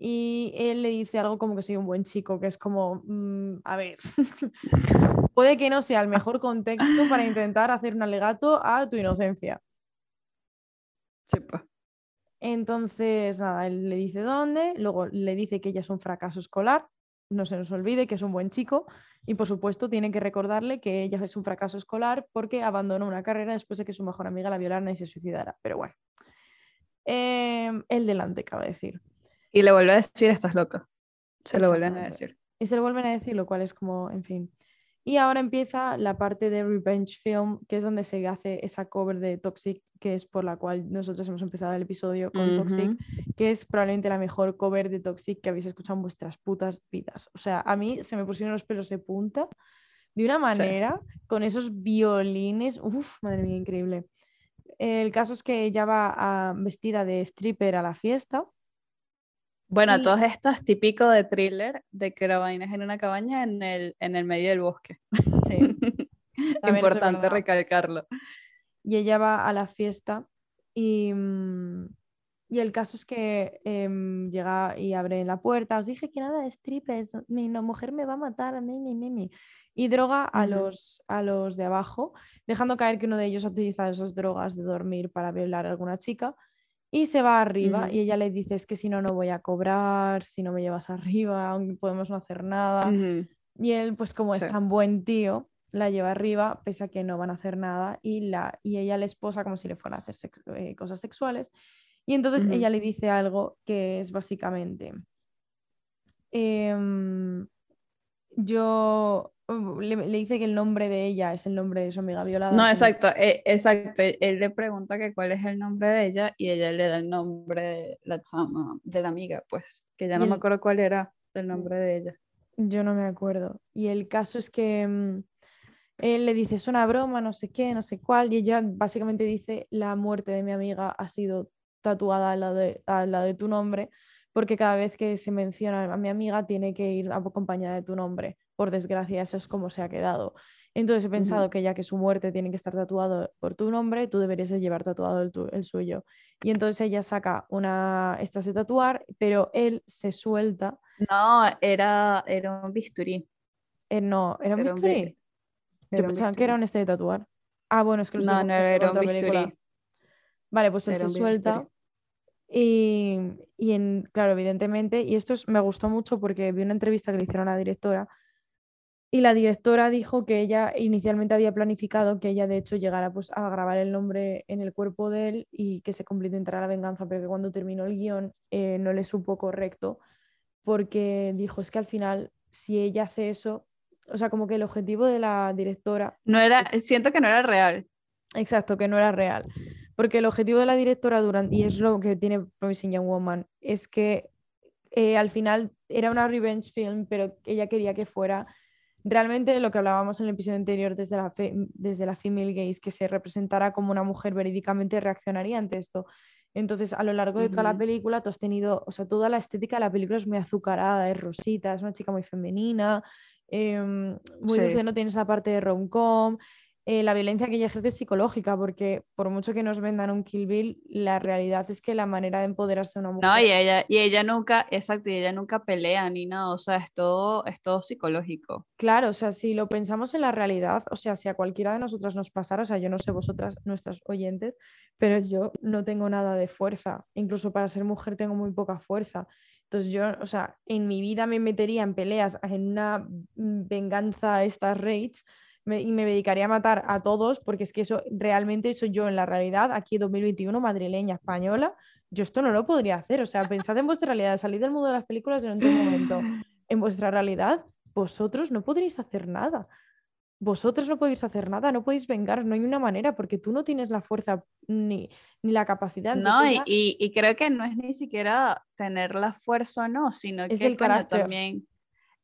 Y él le dice algo como que soy un buen chico, que es como, mm, a ver, puede que no sea el mejor contexto para intentar hacer un alegato a tu inocencia. Pues. Entonces, nada, él le dice dónde, luego le dice que ella es un fracaso escolar, no se nos olvide que es un buen chico y por supuesto tiene que recordarle que ella es un fracaso escolar porque abandonó una carrera después de que su mejor amiga la violara y se suicidara. Pero bueno, Em, el delante, cabe decir. Y le vuelve a decir, estás loca. Se lo vuelven a decir. Y se lo vuelven a decir, lo cual es como, en fin. Y ahora empieza la parte de Revenge Film, que es donde se hace esa cover de Toxic, que es por la cual nosotros hemos empezado el episodio con Toxic, que es probablemente la mejor cover de Toxic que habéis escuchado en vuestras putas vidas. O sea, a mí se me pusieron los pelos de punta de una manera, con esos violines, uff, madre mía, increíble. El caso es que ella va a- vestida de stripper a la fiesta. Bueno, Y- todos estos típicos de thriller, de que la vaina es en una cabaña en el, en el medio del bosque. Sí, Importante recalcarlo. y ella va a la fiesta y, mm, y el caso es que em, llega y abre la puerta. Os dije que nada de strippers, mi no- mujer me va a matar, mí, mi, mi, mi. Y droga a, los, a los de abajo, dejando caer que uno de ellos ha utilizado esas drogas de dormir para violar a alguna chica. Y se va arriba y ella le dice, es que si no, no voy a cobrar, si no me llevas arriba, aunque podemos no hacer nada. Y él, pues como es tan buen tío, la lleva arriba, pese a que no van a hacer nada, y, la, y ella le esposa como si le fuera a hacer sex- eh, cosas sexuales. Y entonces ella le dice algo que es básicamente, em, yo, le, le dice que el nombre de ella es el nombre de su amiga violada. No, exacto, eh, exacto. Él, él le pregunta que cuál es el nombre de ella y ella le da el nombre de la chama, de la amiga, pues, que ya no me el- acuerdo cuál era el nombre de ella. Yo no me acuerdo. Y el caso es que mm, él le dice, es una broma, no sé qué, no sé cuál, y ella básicamente dice, la muerte de mi amiga ha sido tatuada al lado de, al lado de tu nombre, porque cada vez que se menciona a mi amiga tiene que ir acompañada de tu nombre. Por desgracia, eso es como se ha quedado. Entonces he pensado que ya que su muerte tiene que estar tatuado por tu nombre, tú deberías de llevar tatuado el, tu- el suyo. Y entonces ella saca una, estas de tatuar, pero él se suelta. No, era, era un bisturí. Eh, no, era un Era bisturí. bi- Yo pensaba que era bisturí. un este de tatuar. Ah, bueno, es que lo No, era un otra película. bisturí. Vale, pues él Era se bisturí. suelta. Y, y en, claro, evidentemente, y esto es- me gustó mucho porque vi una entrevista que le hicieron a la directora. Y la directora dijo que ella inicialmente había planificado que ella de hecho llegara pues, a grabar el nombre en el cuerpo de él y que se complementara la venganza, pero que cuando terminó el guion eh, no le supo correcto porque dijo es que al final si ella hace eso, o sea, como que el objetivo de la directora No era, siento que no era real. Exacto, que no era real. Porque el objetivo de la directora durante, y es lo que tiene Promising Young Woman, es que eh, al final era una revenge film, pero ella quería que fuera realmente lo que hablábamos en el episodio anterior desde la, fe- desde la female gaze, que se representara como una mujer verídicamente reaccionaría ante esto. Entonces, a lo largo de toda la película, tú has tenido, o sea, toda la estética de la película es muy azucarada, es rosita, es una chica muy femenina, em, muy Sí. dulce, no tienes la parte de rom-com, eh, la violencia que ella ejerce es psicológica, porque por mucho que nos vendan un Kill Bill, la realidad es que la manera de empoderarse a una mujer... No, y ella, y ella nunca, exacto, y ella nunca pelea ni nada, o sea, es todo, es todo psicológico. Claro, o sea, si lo pensamos en la realidad, o sea, si a cualquiera de nosotras nos pasara, o sea, yo no sé vosotras, nuestras oyentes, pero yo no tengo nada de fuerza, incluso para ser mujer tengo muy poca fuerza. Entonces yo, o sea, en mi vida me metería en peleas, en una mm, venganza a estas raids me- y me dedicaría a matar a todos, porque es que eso realmente soy yo en la realidad, aquí 2021, madrileña, española, yo esto no lo podría hacer. O sea, pensad en vuestra realidad, salid del mundo de las películas durante un momento. En vuestra realidad, vosotros no podréis hacer nada. Vosotros no podéis hacer nada, no podéis vengar, no hay una manera, porque tú no tienes la fuerza ni, ni la capacidad. No, y, y, y creo que no es ni siquiera tener la fuerza o no, sino Es que el carácter. también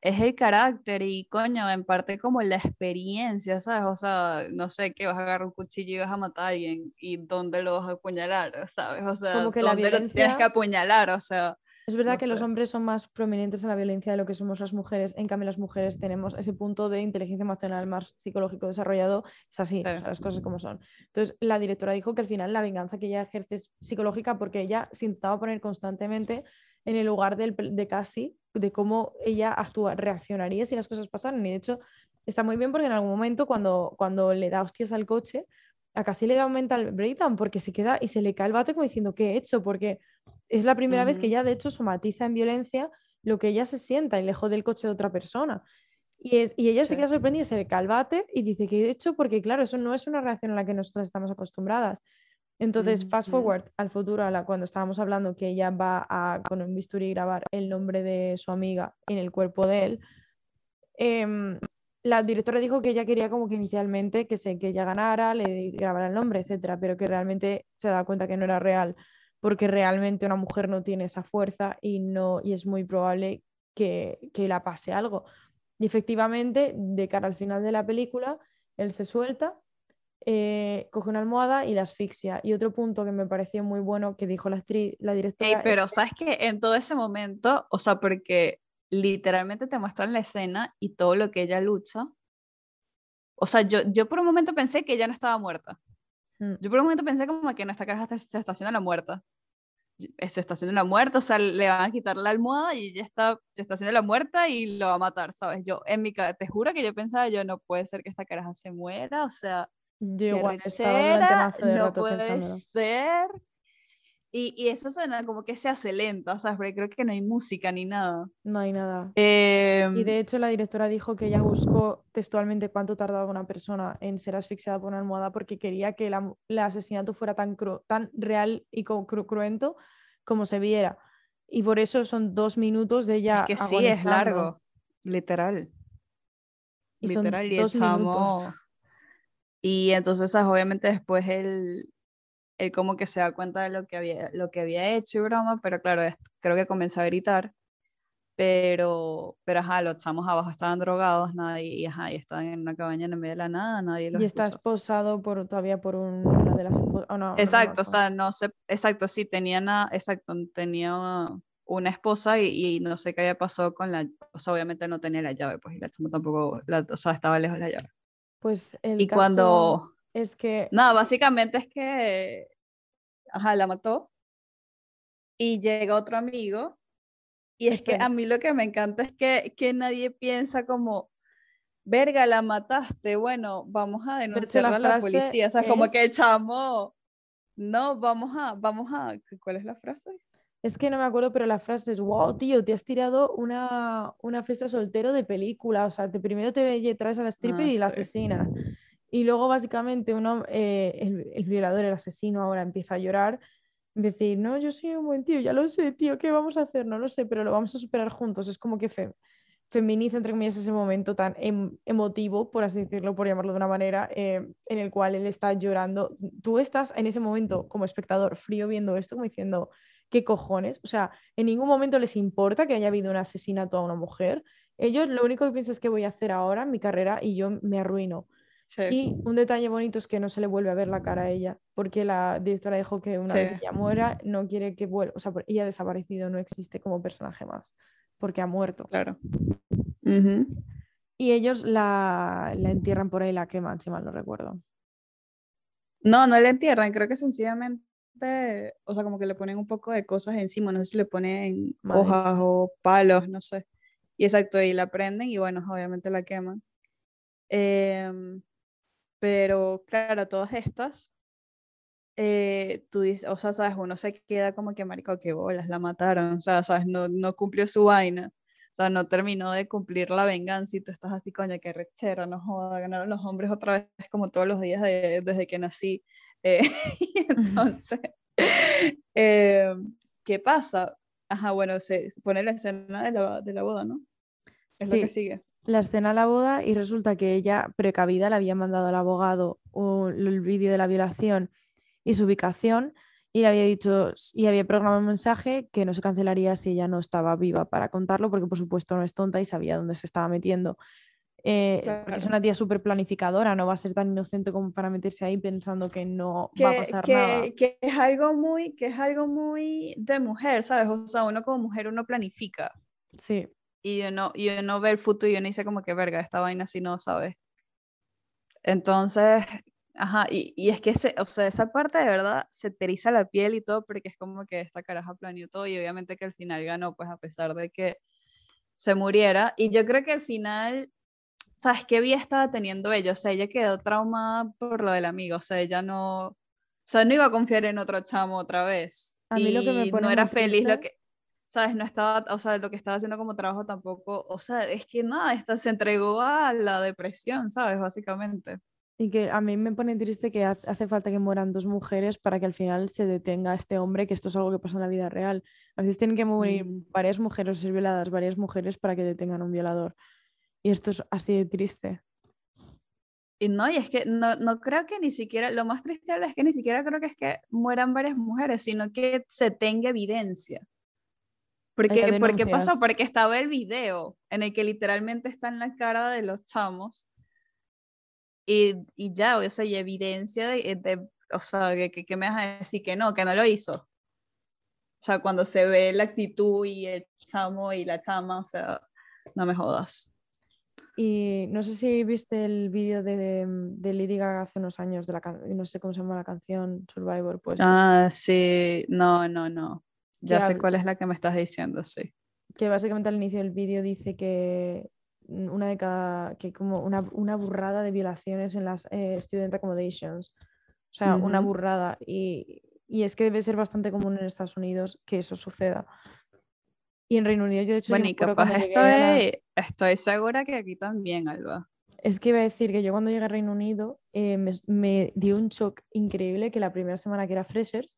es el carácter y coño, en parte como la experiencia, ¿sabes? O sea, no sé, que vas a agarrar un cuchillo y vas a matar a alguien y dónde lo vas a apuñalar, ¿sabes? O sea, Como que la dónde lo tienes que violencia- apuñalar, o sea, Es verdad No que los hombres son más prominentes en la violencia de lo que somos las mujeres. En cambio, las mujeres tenemos ese punto de inteligencia emocional más psicológico desarrollado. Es así, o sea, las cosas como son. Entonces, la directora dijo que al final la venganza que ella ejerce es psicológica porque ella se intentaba poner constantemente en el lugar del, de Cassie, de cómo ella actúa, reaccionaría si las cosas pasaran. Y de hecho, está muy bien porque en algún momento, cuando, cuando le da hostias al coche, a Cassie le da un mental breakdown porque se queda y se le cae el bate como diciendo, ¿qué he hecho? Porque es la primera vez que ella, de hecho, somatiza en violencia lo que ella se sienta y lejos del coche de otra persona. Y, es, y ella se queda sorprendida, se le cae el bate y dice, ¿qué he hecho? Porque, claro, eso no es una reacción a la que nosotras estamos acostumbradas. Entonces, fast Ujú. forward al futuro, a la, cuando estábamos hablando que ella va a, con un bisturí grabar el nombre de su amiga en el cuerpo de él, em, la directora dijo que ella quería como que inicialmente que, se, que ella ganara, le grabara el nombre, etcétera, pero que realmente se da cuenta que no era real, porque realmente una mujer no tiene esa fuerza y, no, y es muy probable que, que la pase algo. Y efectivamente, de cara al final de la película, él se suelta, eh, coge una almohada y la asfixia. Y otro punto que me pareció muy bueno que dijo la, actriz, la directora. Ey, pero sabes que en todo ese momento, o sea, porque literalmente te muestran la escena y todo lo que ella lucha. O sea, yo, yo por un momento pensé que ella no estaba muerta. Mm. Yo por un momento pensé como que no, esta caraja se está haciendo la muerta. Eh, Se está haciendo la muerta, o sea, le van a quitar la almohada y ella está, se está haciendo la muerta y lo va a matar, ¿sabes? Yo, en mi te juro que yo pensaba, yo no puede ser que esta caraja se muera, o sea, Yo igual estaba de no rato puede pensándolo. ser. Y, y eso suena como que se hace lenta, ¿sabes? Porque creo que no hay música ni nada. No hay nada. Em, Y de hecho la directora dijo que ella buscó textualmente cuánto tardaba una persona en ser asfixiada por una almohada porque quería que la el asesinato fuera tan, cru- tan real y co- cru- cruento como se viera. Y por eso son dos minutos de ella es que sí, es largo, literal. Y literal, y el dos minutos. Y entonces, obviamente después él, él como que se da cuenta de lo que había, lo que había hecho y broma, pero claro, creo que comenzó a gritar. Pero, pero ajá, los chamos abajo estaban drogados, nadie, y ajá, y estaban en una cabaña en el medio de la nada, nadie los Y está escuchó. esposado por, todavía por un- una de las esposas. oh, no, no me Exacto, o sea, no sé, exacto, sí, tenía una, exacto, tenía una esposa y, y no sé qué había pasado con la, o sea, obviamente no tenía la llave, pues, y la chama tampoco, la- o sea, estaba lejos la llave. Pues el Y caso cuando, es que nada, básicamente es que, ajá, la mató y llega otro amigo y es que a mí lo que me encanta es que, que nadie piensa como, verga, la mataste, bueno, vamos a la denunciarla a la policía, o sea, como es- que el chamo, no, vamos a, vamos a, ¿cuál es la frase? Es que no me acuerdo, pero la frase es, wow, tío, te has tirado una, una fiesta soltero de película. O sea, te, primero te traes a la stripper Ah, y la sí. asesinas. Y luego, básicamente, uno, eh, el, el violador, el asesino, ahora empieza a llorar. Decir, no, yo soy un buen tío, ya lo sé, tío, ¿qué vamos a hacer? No lo sé, pero lo vamos a superar juntos. Es como que fe- feminiza, entre comillas, ese momento tan em- emotivo, por así decirlo, por llamarlo de una manera, eh, en el cual él está llorando. Tú estás en ese momento como espectador frío viendo esto, como diciendo, ¿qué cojones? O sea, en ningún momento les importa que haya habido un asesinato a una mujer. Ellos lo único que piensan es que voy a hacer ahora en mi carrera y yo me arruino. Sí. Y un detalle bonito es que no se le vuelve a ver la cara a ella, porque la directora dijo que una vez Sí. ella muera, no quiere que vuelva, o sea, ella ha desaparecido, no existe como personaje más, porque ha muerto. Claro. Y ellos la, la entierran por ahí, la queman, si mal no recuerdo. No, no le entierran, creo que sencillamente, o sea, como que le ponen un poco de cosas encima, no sé si le ponen Madre. hojas o palos, no sé. Y exacto, y la prenden y bueno, obviamente la queman. Em, pero claro, todas estas, eh, tú dices, o sea, sabes, uno se queda como que, marico, qué bolas, la mataron, o sea, sabes, no, no cumplió su vaina. O sea, no terminó de cumplir la venganza y tú estás así, coño, qué rechera, no joda, ganaron los hombres otra vez como todos los días de- desde que nací. Eh, y entonces, eh, ¿qué pasa? Ajá, bueno, se, pone la escena de la, de la boda, ¿no? Es lo que Sí. sigue. La escena de la boda y resulta que ella, precavida, le había mandado al abogado un- el vídeo de la violación y su ubicación y le había dicho y había programado un mensaje que no se cancelaría si ella no estaba viva para contarlo porque por supuesto no es tonta y sabía dónde se estaba metiendo. Eh, porque es Claro. una tía súper planificadora, no va a ser tan inocente como para meterse ahí pensando que no va a que, pasar que- nada. que es algo muy, que es algo muy de mujer, ¿sabes? O sea, uno como mujer uno planifica Sí, y uno, y uno ve el futuro y uno dice como que verga, esta vaina si no, ¿sabes? Entonces, ajá, y, y es que ese, o sea, esa parte de verdad se te eriza la piel y todo porque es como que esta caraja planeó todo y obviamente que al final ganó, pues a pesar de que se muriera. Y yo creo que al final, ¿sabes qué vida estaba teniendo ella? O sea, ella quedó traumada por lo del amigo, o sea, ella no, o sea, no iba a confiar en otro chamo otra vez. A mí lo que me y pone no era feliz lo que, ¿sabes? No estaba, o sea, lo que estaba haciendo como trabajo tampoco, o sea, es que nada, esta se entregó a la depresión, ¿sabes? Básicamente. Y que a mí me pone triste que hace falta que mueran dos mujeres para que al final se detenga este hombre, que esto es algo que pasa en la vida real. A veces tienen que morir Mm. varias mujeres o ser violadas varias mujeres para que detengan a un violador. Y esto es así de triste. Y no, y es que no, no creo que ni siquiera, lo más triste es que ni siquiera creo que es que mueran varias mujeres, sino que se tenga evidencia. Porque, Haya porque pasó, porque estaba el video en el que literalmente está en la cara de los chamos y, y ya, o sea, y evidencia de, de- o sea, que, que, que me vas a decir que no, que no lo hizo. O sea, cuando se ve la actitud y el chamo y la chama, o sea, no me jodas. Y no sé si viste el vídeo de, de Lady Gaga hace unos años, de la no sé cómo se llama la canción, Survivor, pues Ah, sí, no, no, no. Ya sé cuál es la que me estás diciendo, sí. que básicamente al inicio del vídeo dice que mm, una de cada, que como una, una burrada de violaciones en las eh, student accommodations. O sea, una burrada. Y, y es que debe ser bastante común en Estados Unidos que eso suceda. Y en Reino Unido, yo de hecho, Bueno, y capaz a la- estoy, estoy segura que aquí también, Alba. Es que iba a decir que yo cuando llegué a Reino Unido eh, me, me dio un shock increíble que la primera semana que era Freshers,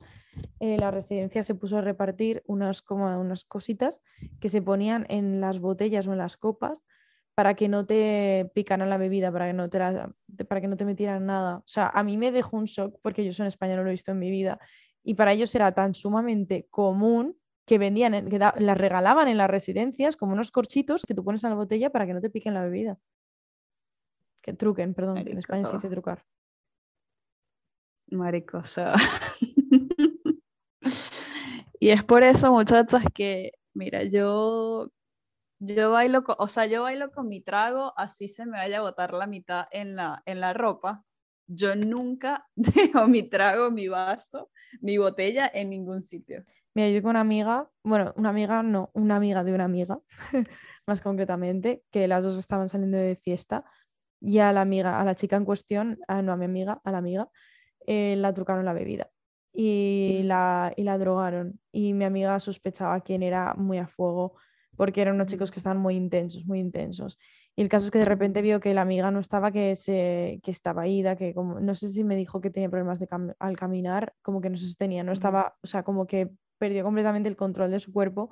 eh, la residencia se puso a repartir unas, como unas cositas que se ponían en las botellas o en las copas para que no te picaran la bebida, para que no te, la- para que no te metieran nada. O sea, a mí me dejó un shock porque yo eso en España no lo he visto en mi vida y para ellos era tan sumamente común que vendían, en- que da- las regalaban en las residencias como unos corchitos que tú pones en la botella para que no te piquen la bebida. Que truquen, perdón, en España se dice trucar. Marico, o sea. y es por eso, muchachas, que, mira, yo, yo bailo, co- o sea, yo bailo con mi trago, así se me vaya a botar la mitad en la, en la ropa. Yo nunca dejo mi trago, mi vaso, mi botella en ningún sitio. Mira, yo con una amiga, bueno, una amiga no, una amiga de una amiga, más concretamente, que las dos estaban saliendo de fiesta y a la amiga, a la chica en cuestión, ah, no a mi amiga, a la amiga, eh, la trucaron la bebida y Mm. la, y la drogaron. Y mi amiga sospechaba quién era muy a fuego porque eran unos chicos Mm. que estaban muy intensos, muy intensos. Y el caso es que de repente vio que la amiga no estaba, que, se, que estaba ida, que como, no sé si me dijo que tenía problemas de cam- al caminar, como que no se sostenía, no estaba, o sea, como que perdió completamente el control de su cuerpo.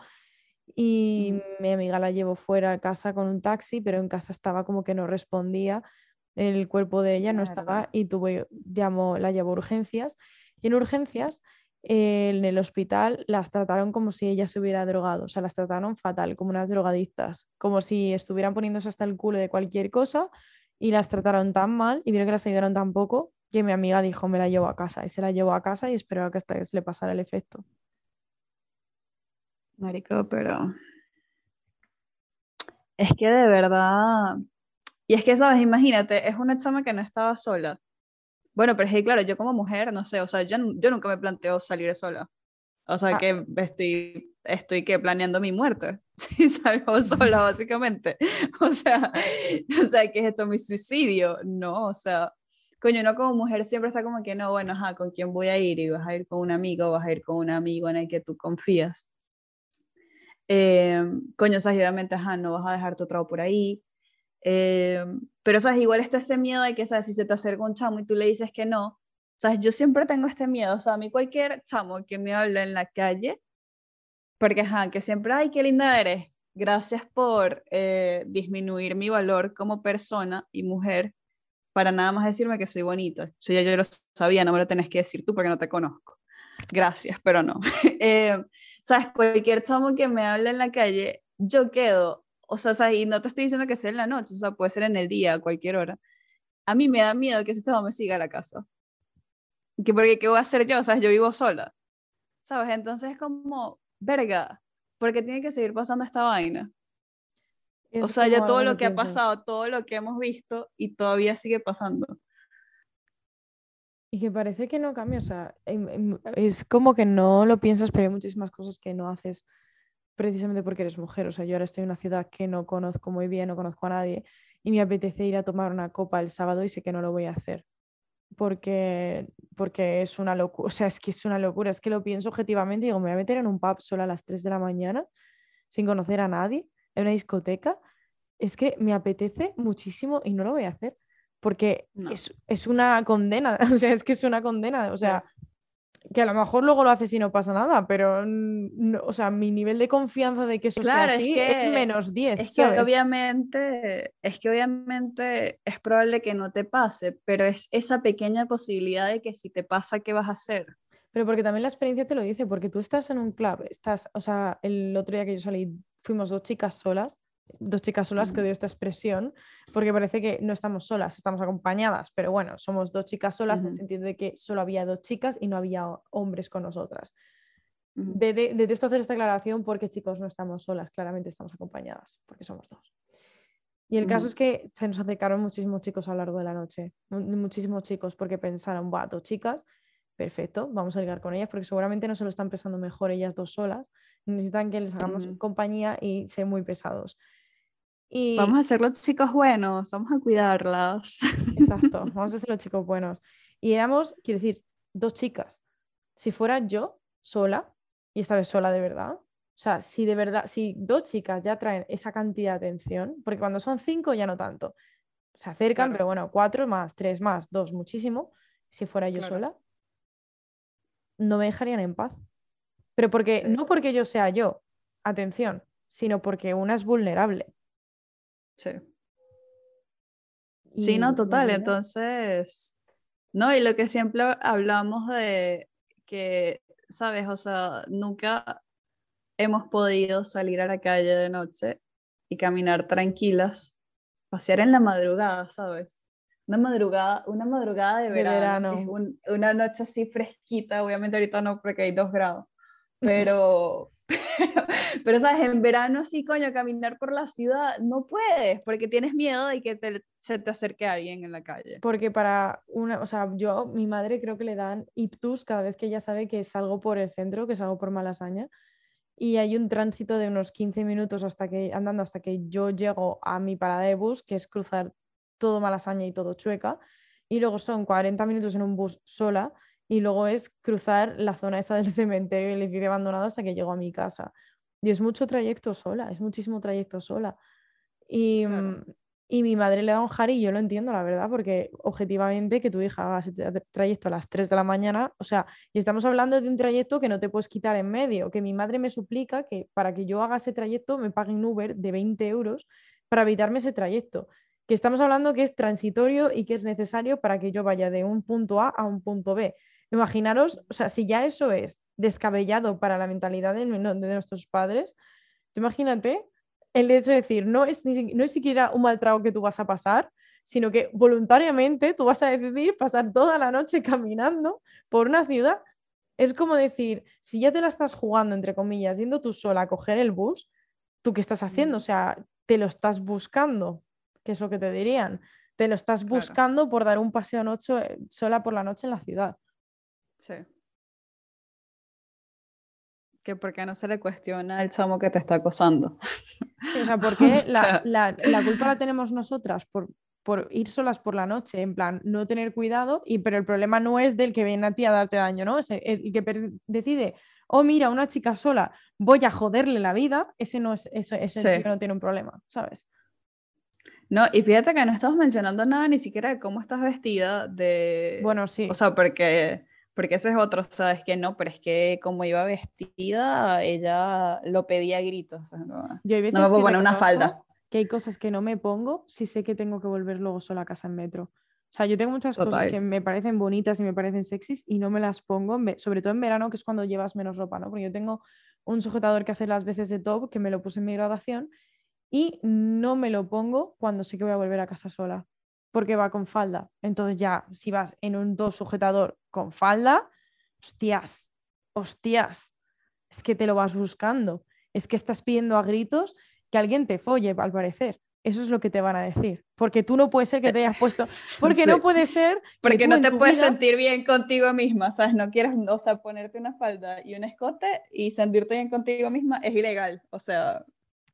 Y mi amiga la llevó fuera a casa con un taxi, pero en casa estaba como que no respondía, el cuerpo de ella no estaba y tuvo, llamó, la llevó a urgencias. Y en urgencias, eh, en el hospital, las trataron como si ella se hubiera drogado, o sea, las trataron fatal, como unas drogadictas, como si estuvieran poniéndose hasta el culo de cualquier cosa y las trataron tan mal y vieron que las ayudaron tan poco que mi amiga dijo, me la llevo a casa y se la llevó a casa y esperaba que hasta que se le pasara el efecto. Marico, pero es que de verdad, Y es que, ¿sabes? Imagínate, es una chama que no estaba sola. Bueno, pero es que, claro, yo como mujer, no sé, o sea, yo, nu- yo nunca me planteo salir sola. O sea, Ah. que estoy, estoy que planeando mi muerte. Si salgo sola, básicamente. O sea, o sea, que es esto mi suicidio? No, o sea, coño, no como mujer siempre está como que no, bueno, ajá, ¿con quién voy a ir? Y vas a ir con un amigo, vas a ir con un amigo en el que tú confías. Eh, coño, y obviamente, ajá, no vas a dejar tu trabajo por ahí. Eh, pero, ¿sabes? Igual está ese miedo de que, ¿sabes? Si se te acerca un chamo y tú le dices que no, ¿sabes? Yo siempre tengo este miedo, o sea, a mí cualquier chamo que me habla en la calle, porque, ajá, que siempre, ay, qué linda eres, gracias por eh, disminuir mi valor como persona y mujer, para nada más decirme que soy bonita. Eso ya yo lo sabía, no me lo tenés que decir tú porque no te conozco. Gracias, pero no. Eh, ¿Sabes? Cualquier chamo que me hable en la calle, yo quedo, o sea, ¿sabes? y no te estoy diciendo que sea en la noche, o sea, puede ser en el día, a cualquier hora. A mí me da miedo que ese chamo me siga a la casa. Que porque, ¿qué voy a hacer yo? ¿Sabes? Yo vivo sola. ¿Sabes? Entonces es como, verga, porque tiene que seguir pasando esta vaina. o Es sea, ya todo lo que ha pasado, todo lo que hemos visto y todavía sigue pasando. Y que parece que no cambia, o sea, em- em, es como que no lo piensas, pero hay muchísimas cosas que no haces precisamente porque eres mujer. O sea, yo ahora estoy en una ciudad que no conozco muy bien, no conozco a nadie, y me apetece ir a tomar una copa el sábado y sé que no lo voy a hacer. Porque, porque es una locura, o sea, es que es una locura, es que lo pienso objetivamente y digo, me voy a meter en un pub sola a las 3 de la mañana, sin conocer a nadie, en una discoteca. Es que me apetece muchísimo y no lo voy a hacer porque No. es, es una condena, o sea, es que es una condena, o Sí. sea, que a lo mejor luego lo haces y no pasa nada, pero, no- o sea, mi nivel de confianza de que eso Claro, sea es así es, que- menos 10, Es que ¿sabes? obviamente, es que obviamente es probable que no te pase, pero es esa pequeña posibilidad de que si te pasa, ¿qué vas a hacer? Pero porque también la experiencia te lo dice, porque tú estás en un club, estás, o sea, el otro día que yo salí, fuimos dos chicas solas, dos chicas solas que odio esta expresión, porque parece que no estamos solas, estamos acompañadas, pero bueno, somos dos chicas solas en el sentido de que solo había dos chicas y no había ho- hombres con nosotras. De- de- detesto hacer esta aclaración porque, chicos, no estamos solas, claramente estamos acompañadas, porque somos dos. Y el caso Ujú. es que se nos acercaron muchísimos chicos a lo largo de la noche, mu- muchísimos chicos, porque pensaron, va, dos chicas, perfecto, vamos a ligar con ellas, porque seguramente no se lo están pensando mejor ellas dos solas, necesitan que les hagamos compañía y ser muy pesados. Y, Vamos a ser los chicos buenos, vamos a cuidarlas. Exacto, vamos a ser los chicos buenos. Y éramos, quiero decir, dos chicas. Si fuera yo sola, y esta vez sola de verdad, o sea, si de verdad, si dos chicas ya traen esa cantidad de atención, porque cuando son cinco ya no tanto, se acercan, Claro. pero bueno, cuatro más, tres más, dos, muchísimo. Si fuera yo Claro. sola, no me dejarían en paz. Pero porque, Sí. no porque yo sea yo, atención, sino porque una es vulnerable. Sí. Sí, no, total. Entonces, no, y lo que siempre hablamos de que, ¿sabes? O sea, nunca hemos podido salir a la calle de noche y caminar tranquilas, pasear en la madrugada, ¿sabes? Una madrugada, una madrugada de De verano, es verano. un- una noche así fresquita, obviamente ahorita no porque hay dos grados, pero, pero, ¿sabes? En verano sí, coño, caminar por la ciudad no puedes porque tienes miedo de que te- se te acerque alguien en la calle. Porque para una, o sea, yo, mi madre creo que le dan ictus cada vez que ella sabe que salgo por el centro, que salgo por Malasaña, y hay un tránsito de unos 15 minutos hasta que, andando hasta que yo llego a mi parada de bus, que es cruzar todo Malasaña y todo Chueca, y luego son 40 minutos en un bus sola, y luego es cruzar la zona esa del cementerio y el edificio abandonado hasta que llego a mi casa. Y es mucho trayecto sola, es muchísimo trayecto sola. Y, Claro. mm, y mi madre le da un jari y yo lo entiendo, la verdad, porque objetivamente que tu hija haga ese tra- trayecto a las 3 de la mañana, o sea, y estamos hablando de un trayecto que no te puedes quitar en medio, que mi madre me suplica que para que yo haga ese trayecto me paguen Uber de 20 euros para evitarme ese trayecto, que estamos hablando que es transitorio y que es necesario para que yo vaya de un punto A a un punto B. Imaginaros, o sea, si ya eso es descabellado para la mentalidad de, de nuestros padres, imagínate el hecho de decir, no es, ni, no es siquiera un mal trago que tú vas a pasar, sino que voluntariamente tú vas a decidir pasar toda la noche caminando por una ciudad. Es como decir, si ya te la estás jugando, entre comillas, yendo tú sola a coger el bus, ¿tú qué estás haciendo? O Mm. sea, te lo estás buscando. ¿qué es lo que te dirían? Te lo estás Claro. buscando por dar un paseo noche, sola por la noche en la ciudad. Sí. Que por qué no se le cuestiona al chamo que te está acosando. Sí, o sea, ¿por qué la, la- la culpa la tenemos nosotras por, por ir solas por la noche? En plan, no tener cuidado, y, pero el problema no es del que viene a ti a darte daño, ¿no? Es el, el que decide, oh, mira, una chica sola, voy a joderle la vida, ese no es, ese, ese Sí. tío no tiene un problema, ¿sabes? No, y fíjate que no estamos mencionando nada ni siquiera de cómo estás vestida, de... Bueno, sí. O sea, porque, porque ese es otro, o sea, es que no, pero es que como iba vestida, ella lo pedía a gritos. o sea, no, Yo hay veces no me puedo poner una falda. Que hay cosas que no me pongo si sé que tengo que volver luego sola a casa en metro. O sea, yo tengo muchas cosas que me parecen bonitas y me parecen sexys y no me las pongo, sobre todo en verano, que es cuando llevas menos ropa, ¿no? Porque yo tengo un sujetador que hace las veces de top, que me lo puse en mi graduación, y no me lo pongo cuando sé que voy a volver a casa sola, porque va con falda. Entonces ya, si vas en un top sujetador con falda, hostias, hostias, es que te lo vas buscando, es que estás pidiendo a gritos que alguien te folle, al parecer. Eso es lo que te van a decir, porque tú no puede ser que te hayas puesto, porque no puede ser que Porque no te puedes vida- sentir bien contigo misma, ¿sabes? No quieres, o sea, ponerte una falda y un escote y sentirte bien contigo misma es ilegal. O sea,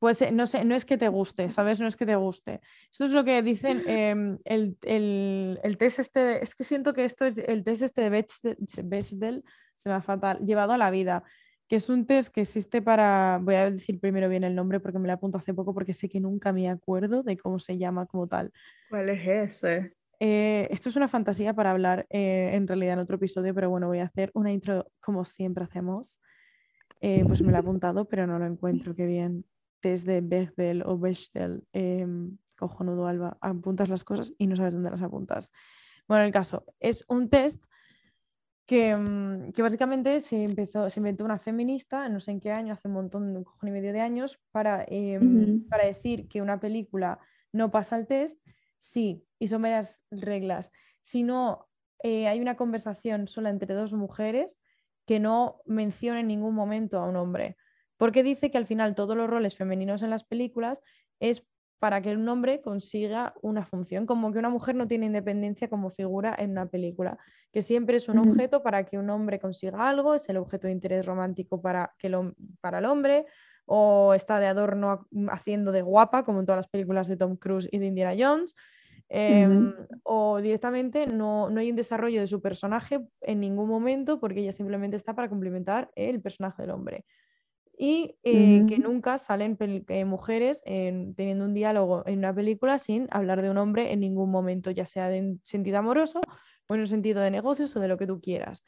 Pues no sé, no es que te guste, ¿sabes? No es que te guste. Esto es lo que dicen em, el, el- el test este, de- es que siento que esto es el test este de Bechdel, se me va fatal, llevado a la vida, que es un test que existe para, voy a decir primero bien el nombre porque me lo apunto hace poco porque sé que nunca me acuerdo de cómo se llama como tal. ¿cuál es ese? Eh, esto es una fantasía para hablar eh, en realidad en otro episodio, pero bueno, voy a hacer una intro como siempre hacemos. Eh, pues me lo he apuntado, pero no lo encuentro. Qué bien. Test de Bechdel o Bechdel. em, cojonudo, Alba. Apuntas las cosas y no sabes dónde las apuntas. Bueno, el caso es un test que, mm, que básicamente se, empezó, se inventó una feminista, no sé en qué año, hace un montón, un cojón y medio de años, para, em, para decir que una película no pasa el test Sí, y son varias reglas. Si no eh, hay una conversación sola entre dos mujeres, que no mencione en ningún momento a un hombre. Porque dice que al final todos los roles femeninos en las películas es para que un hombre consiga una función, como que una mujer no tiene independencia como figura en una película, que siempre es un objeto para que un hombre consiga algo, es el objeto de interés romántico para, que para el hombre, o está de adorno haciendo de guapa, como en todas las películas de Tom Cruise y de Indiana Jones, em, o directamente no, no hay un desarrollo de su personaje en ningún momento porque ella simplemente está para complementar el personaje del hombre. Y eh, que Ujú. nunca salen eh, mujeres en- teniendo un diálogo en una película sin hablar de un hombre en ningún momento, ya sea en sentido amoroso o en un sentido de negocios o de lo que tú quieras.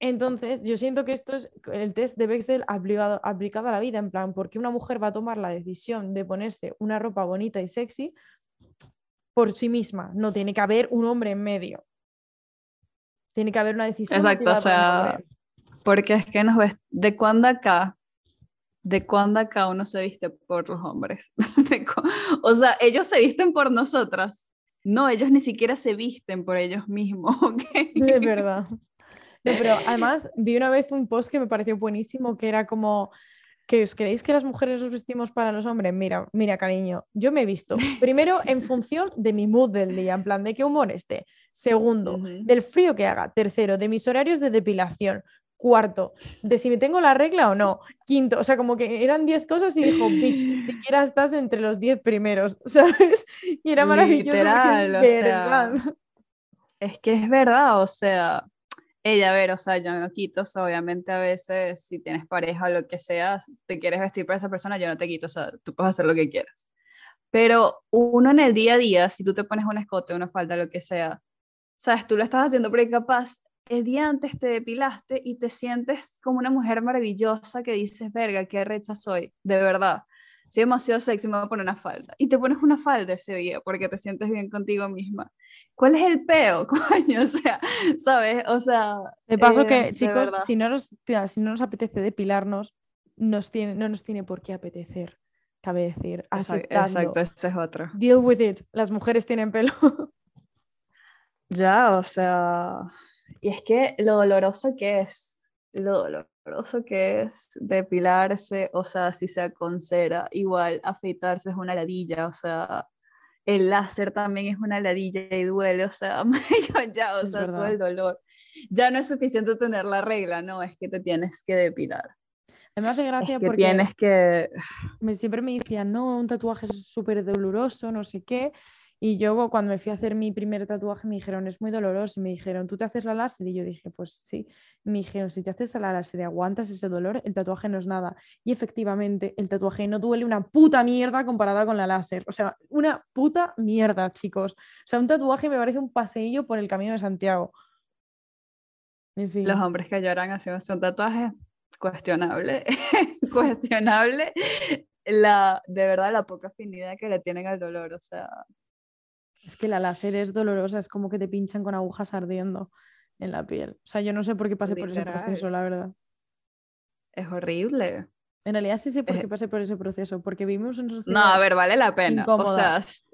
Entonces, yo siento que esto es el test de Bechdel aplicado, aplicado a la vida, en plan, ¿por qué una mujer va a tomar la decisión de ponerse una ropa bonita y sexy por sí misma? No tiene que haber un hombre en medio. Tiene que haber una decisión. Exacto, o sea. Porque es que nos ves, ¿de cuándo acá? ¿De cuándo acá uno se viste por los hombres? O sea, ellos se visten por nosotras. No, ellos ni siquiera se visten por ellos mismos, ¿ok? Es verdad. No, pero además vi una vez un post que me pareció buenísimo, que era como que os creéis que las mujeres nos vestimos para los hombres. Mira, mira, cariño, yo me he visto primero en función de mi mood del día, en plan de qué humor esté. Segundo, del frío que haga. Tercero, de mis horarios de depilación. Cuarto, de si me tengo la regla o no. Quinto, o sea, como que eran 10 cosas y dijo, bitch, siquiera estás entre los 10 primeros, ¿sabes? Y era maravilloso. porque es Literal, o sea, verdad. Es que es verdad, o sea, ella, a ver, o sea, yo no quito, o sea, obviamente a veces si tienes pareja o lo que sea, te quieres vestir para esa persona, yo no te quito, o sea, tú puedes hacer lo que quieras. Pero uno en el día a día, si tú te pones un escote, una falda, lo que sea, sabes, tú lo estás haciendo porque capaz el día antes te depilaste y te sientes como una mujer maravillosa que dices, verga, qué recha soy, de verdad. Soy demasiado sexy, me voy a poner una falda. Y te pones una falda ese día porque te sientes bien contigo misma. ¿Cuál es el peo, coño? O sea, ¿sabes? O sea, De paso eh, que, de chicos, si no, nos, tía, si no nos apetece depilarnos, nos tiene, no nos tiene por qué apetecer, cabe decir. Aceptadlo. Exacto, ese es otro. Deal with it. Las mujeres tienen pelo. Ya, o sea, y es que lo doloroso que es, lo doloroso que es depilarse, o sea, si sea con cera, igual afeitarse es una ladilla, o sea, el láser también es una ladilla y duele, o sea, ya, o Es sea, todo el dolor. Ya no es suficiente tener la regla, no, es que te tienes que depilar. Me hace gracia Es que porque tienes que... me- siempre me decían, no, un tatuaje es súper doloroso, no sé qué. Y yo cuando me fui a hacer mi primer tatuaje me dijeron, es muy doloroso. Y me dijeron, ¿tú te haces la láser? Y yo dije, pues sí. Y me dijeron, si te haces la láser y aguantas ese dolor, el tatuaje no es nada. Y efectivamente, el tatuaje no duele una puta mierda comparada con la láser. O sea, una puta mierda, chicos. O sea, un tatuaje me parece un paseillo por el camino de Santiago. En fin. Los hombres que lloran haciéndose un tatuaje, cuestionable, cuestionable la, de verdad, la poca afinidad que le tienen al dolor, o sea, Es que la láser es dolorosa, es como que te pinchan con agujas ardiendo en la piel. O sea, yo no sé por qué pasé por ese proceso, la verdad. es horrible. En realidad sí sé por Eh, qué pasé por ese proceso, porque vivimos en sociedad. No, a ver, vale la pena. O sea, s-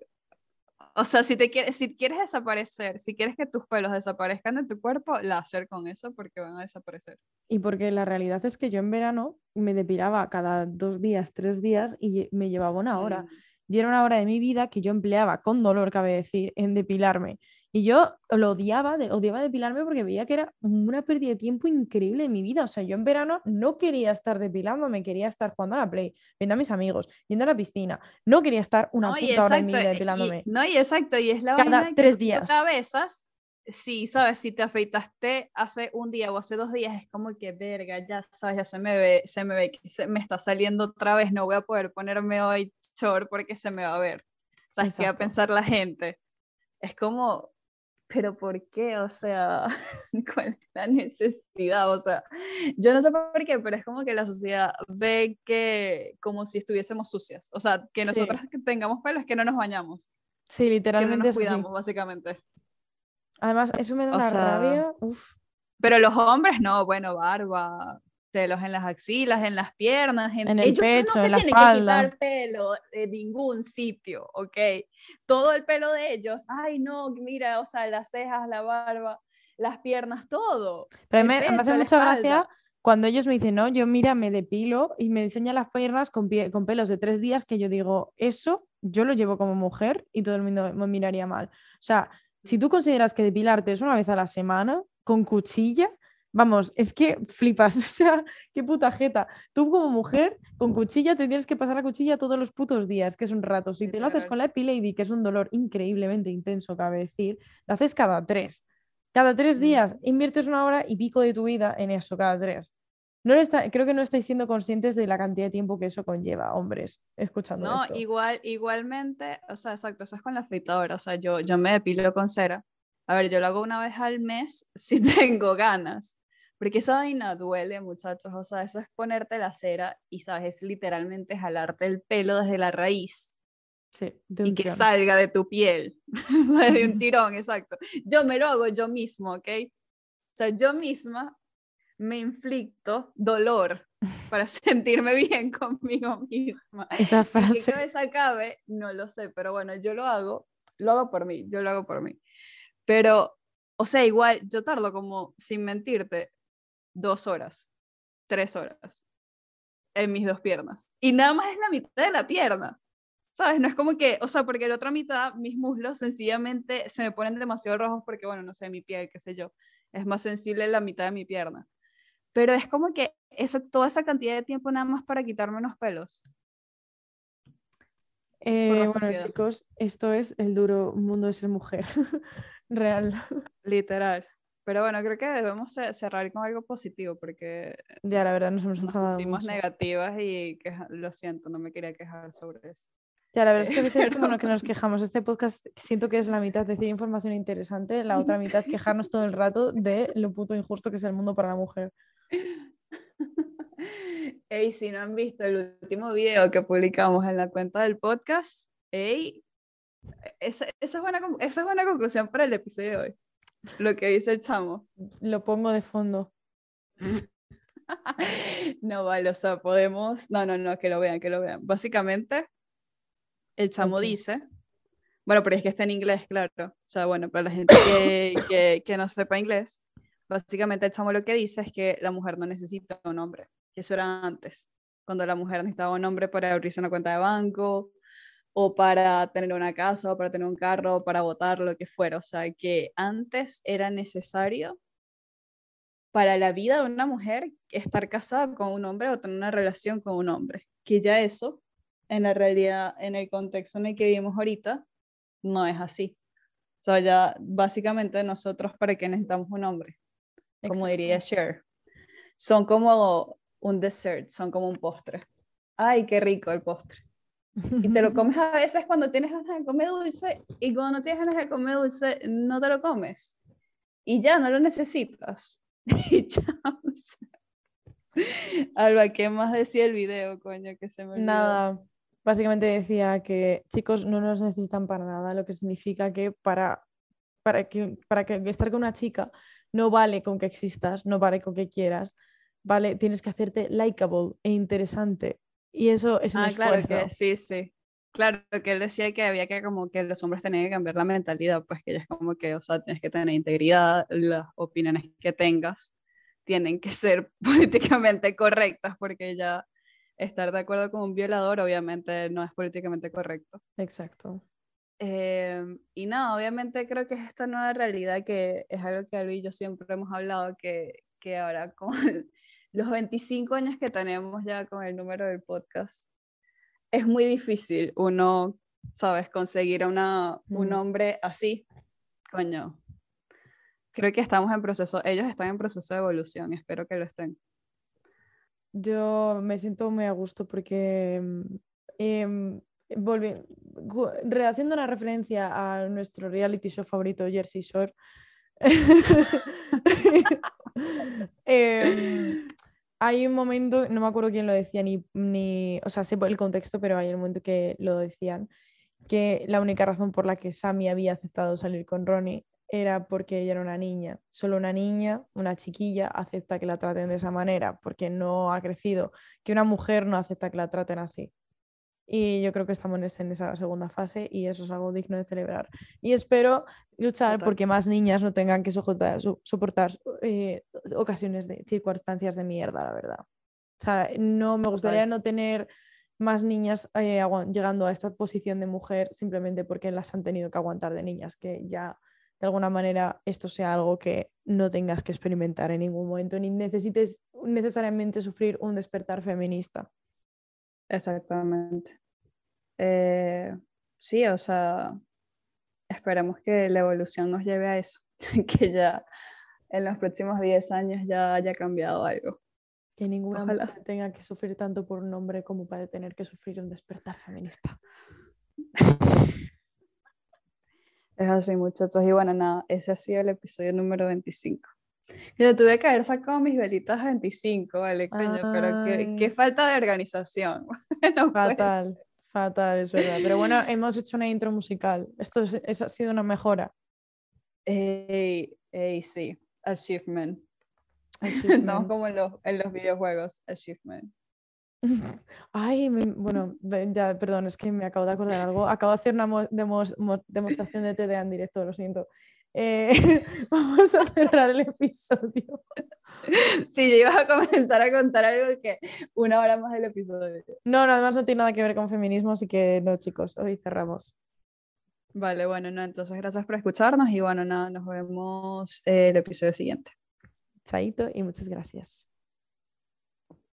o sea, si te quieres, si quieres desaparecer, si quieres que tus pelos desaparezcan de tu cuerpo, láser con eso porque van a desaparecer. Y porque la realidad es que yo en verano me depilaba cada dos días, tres días y me llevaba una hora. Mm. Y era una hora de mi vida que yo empleaba, con dolor cabe decir, en depilarme. Y yo lo odiaba, de- odiaba depilarme porque veía que era una pérdida de tiempo increíble en mi vida. O sea, yo en verano no quería estar depilándome, quería estar jugando a la Play, viendo a mis amigos, yendo a la piscina. No quería estar una No, y puta hora de mi exacto, vida y- depilándome. no, y exacto, y es la Cada vaina que tres días. cabezas, sí, sabes, si te afeitaste hace un día o hace dos días, es como que verga, ya sabes, ya se me ve, se me ve que se me está saliendo otra vez, no voy a poder ponerme hoy short porque se me va a ver. ¿Sabes qué va a pensar la gente? Es como, pero ¿por qué? O sea, ¿cuál es la necesidad? O sea, yo no sé por qué, pero es como que la sociedad ve que como si estuviésemos sucias. O sea, que Sí. nosotras que tengamos pelos, que no nos bañamos, Sí, que no literalmente nos cuidamos, básicamente. Además, eso me da O una sea, rabia. Uf. Pero los hombres no, bueno, barba, pelos en las axilas, en las piernas, en, En el ellos pecho, no se en la tienen que espalda. quitar pelo de ningún sitio, ¿ok? Todo el pelo de ellos, ay no, mira, o sea, las cejas, la barba, las piernas, todo. Pero el mí me, me hace pecho, mucha gracia espalda. cuando ellos me dicen, no, yo mira, me depilo y me enseñan las piernas con, pie- con pelos de tres días que yo digo, eso yo lo llevo como mujer y todo el mundo me miraría mal. O sea, si tú consideras que depilarte es una vez a la semana con cuchilla, vamos, es que flipas, o sea, qué puta jeta. Tú como mujer con cuchilla te tienes que pasar la cuchilla todos los putos días, que es un rato. Si te lo haces con la Epilady, que es un dolor increíblemente intenso, cabe decir, lo haces cada tres. Cada tres Mm. días inviertes una hora y pico de tu vida en eso, cada tres. No está- creo que no estáis siendo conscientes de la cantidad de tiempo que eso conlleva, hombres, escuchando No, esto. igual, igualmente, o sea, exacto, eso es con la afeitadora, o sea, yo, yo me depilo con cera. A ver, yo lo hago una vez al mes si tengo ganas, porque esa vaina duele, muchachos, o sea, eso es ponerte la cera y, sabes, es literalmente jalarte el pelo desde la raíz Sí, de y que tirón. salga de tu piel, o sea, de un tirón, exacto. Yo me lo hago yo mismo, ¿ok? O sea, yo misma me inflicto dolor para sentirme bien conmigo misma. Esa ¿En qué frase. cabeza cabe? No lo sé, pero bueno, yo lo hago, lo hago por mí, yo lo hago por mí. Pero, o sea, igual, yo tardo como, sin mentirte, dos horas, tres horas en mis dos piernas. Y nada más es la mitad de la pierna. ¿Sabes? No es como que, o sea, porque la otra mitad, mis muslos sencillamente se me ponen demasiado rojos porque, bueno, no sé, mi piel, qué sé yo, es más sensible la mitad de mi pierna. Pero es como que esa, toda esa cantidad de tiempo nada más para quitarme unos pelos. Eh, bueno, chicos, esto es el duro mundo de ser mujer. Real. Literal. Pero bueno, creo que debemos ce- cerrar con algo positivo porque Ya, la verdad, nos hemos nos pusimos mucho. negativas y queja- lo siento, no me quería quejar sobre eso. Ya, la verdad es que a veces como Pero- no- que nos quejamos. Este podcast siento que es la mitad decir información interesante, la otra mitad quejarnos todo el rato de lo puto injusto que es el mundo para la mujer. Ey, si no han visto el último video que publicamos en la cuenta del podcast, ey, esa, esa es buena, esa es buena conclusión para el episodio de hoy. Lo que dice el chamo. Lo pongo de fondo. No vale, o sea, podemos. No, no, no, que lo vean, que lo vean. Básicamente, el chamo dice. Bueno, pero es que está en inglés, claro. O sea, bueno, para la gente que, que, que no sepa inglés, básicamente el chamo lo que dice es que la mujer no necesita un hombre. Que eso era antes, cuando la mujer necesitaba un hombre para abrirse una cuenta de banco o para tener una casa, o para tener un carro, o para votar, lo que fuera. O sea, que antes era necesario para la vida de una mujer estar casada con un hombre o tener una relación con un hombre. Que ya eso, en la realidad, en el contexto en el que vivimos ahorita, no es así. O sea, ya básicamente nosotros, ¿para qué necesitamos un hombre? Como diría Cher. Son como un dessert, son como un postre. Ay, qué rico el postre. Y te lo comes a veces cuando tienes ganas de comer dulce y cuando no tienes ganas de comer dulce no te lo comes. Y ya no lo necesitas. Y ya. o sea. Alba, ¿qué más decía el video, coño? Que se me olvidó. Nada, básicamente decía que chicos no nos necesitan para nada, lo que significa que para, para, que, para que estar con una chica no vale con que existas, no vale con que quieras, vale, tienes que hacerte likable e interesante. Y eso es un Ah, claro esfuerzo. que sí, sí. Claro que él decía que había que como que los hombres tenían que cambiar la mentalidad, pues que ya es como que, o sea, tienes que tener integridad, las opiniones que tengas tienen que ser políticamente correctas, porque ya estar de acuerdo con un violador obviamente no es políticamente correcto. Exacto. Em, y nada, obviamente creo que es esta nueva realidad que es algo que Albi y yo siempre hemos hablado, que, que ahora con los 25 años que tenemos ya con el número del podcast, es muy difícil uno, sabes, conseguir a una, un Mm. hombre así. Coño, creo que estamos en proceso, ellos están en proceso de evolución, espero que lo estén. Yo me siento muy a gusto porque, mm, em, volvi- gu- re- haciendo una referencia a nuestro reality show favorito, Jersey Shore, em, hay un momento, no me acuerdo quién lo decía, ni, ni, o sea, sé el contexto, pero hay un momento que lo decían, que la única razón por la que Sammy había aceptado salir con Ronnie era porque ella era una niña. Solo una niña, una chiquilla, acepta que la traten de esa manera, porque no ha crecido, que una mujer no acepta que la traten así. Y yo creo que estamos en esa segunda fase y eso es algo digno de celebrar. Y espero luchar Total. porque más niñas no tengan que soportar, so- soportar eh, ocasiones de circunstancias de mierda, la verdad. O sea, no me gustaría no tener más niñas eh, llegando a esta posición de mujer simplemente porque las han tenido que aguantar de niñas, que ya de alguna manera esto sea algo que no tengas que experimentar en ningún momento, ni necesites necesariamente sufrir un despertar feminista. Exactamente. Eh, sí, o sea, esperemos que la evolución nos lleve a eso, que ya en los próximos 10 años ya haya cambiado algo. Que ninguna Ojalá. mujer tenga que sufrir tanto por un hombre como para tener que sufrir un despertar feminista. Es así, muchachos. Y bueno, nada, ese ha sido el episodio número 25. Yo tuve que haber sacado mis velitas 25, ¿vale? Coño, pero qué, qué falta de organización. No Fatal, fatal, es verdad. Pero bueno, hemos hecho una intro musical. Esto es- es- ha sido una mejora. Ey, ey, sí, achievement. Estamos Achievement. como en los, en los videojuegos, achievement. Ay, me- bueno, ya, perdón, es que me acabo de acordar algo. Acabo de hacer una mo- demos- mo- demostración de TDA en directo, lo siento. Eh, vamos a cerrar el episodio. Sí, yo iba a comenzar a contar algo que una hora más del episodio. No, no, además no tiene nada que ver con feminismo, así que no, chicos, hoy cerramos. Vale, bueno, no, entonces gracias por escucharnos y bueno, nada, nos vemos eh, el episodio siguiente. Chaito y muchas gracias.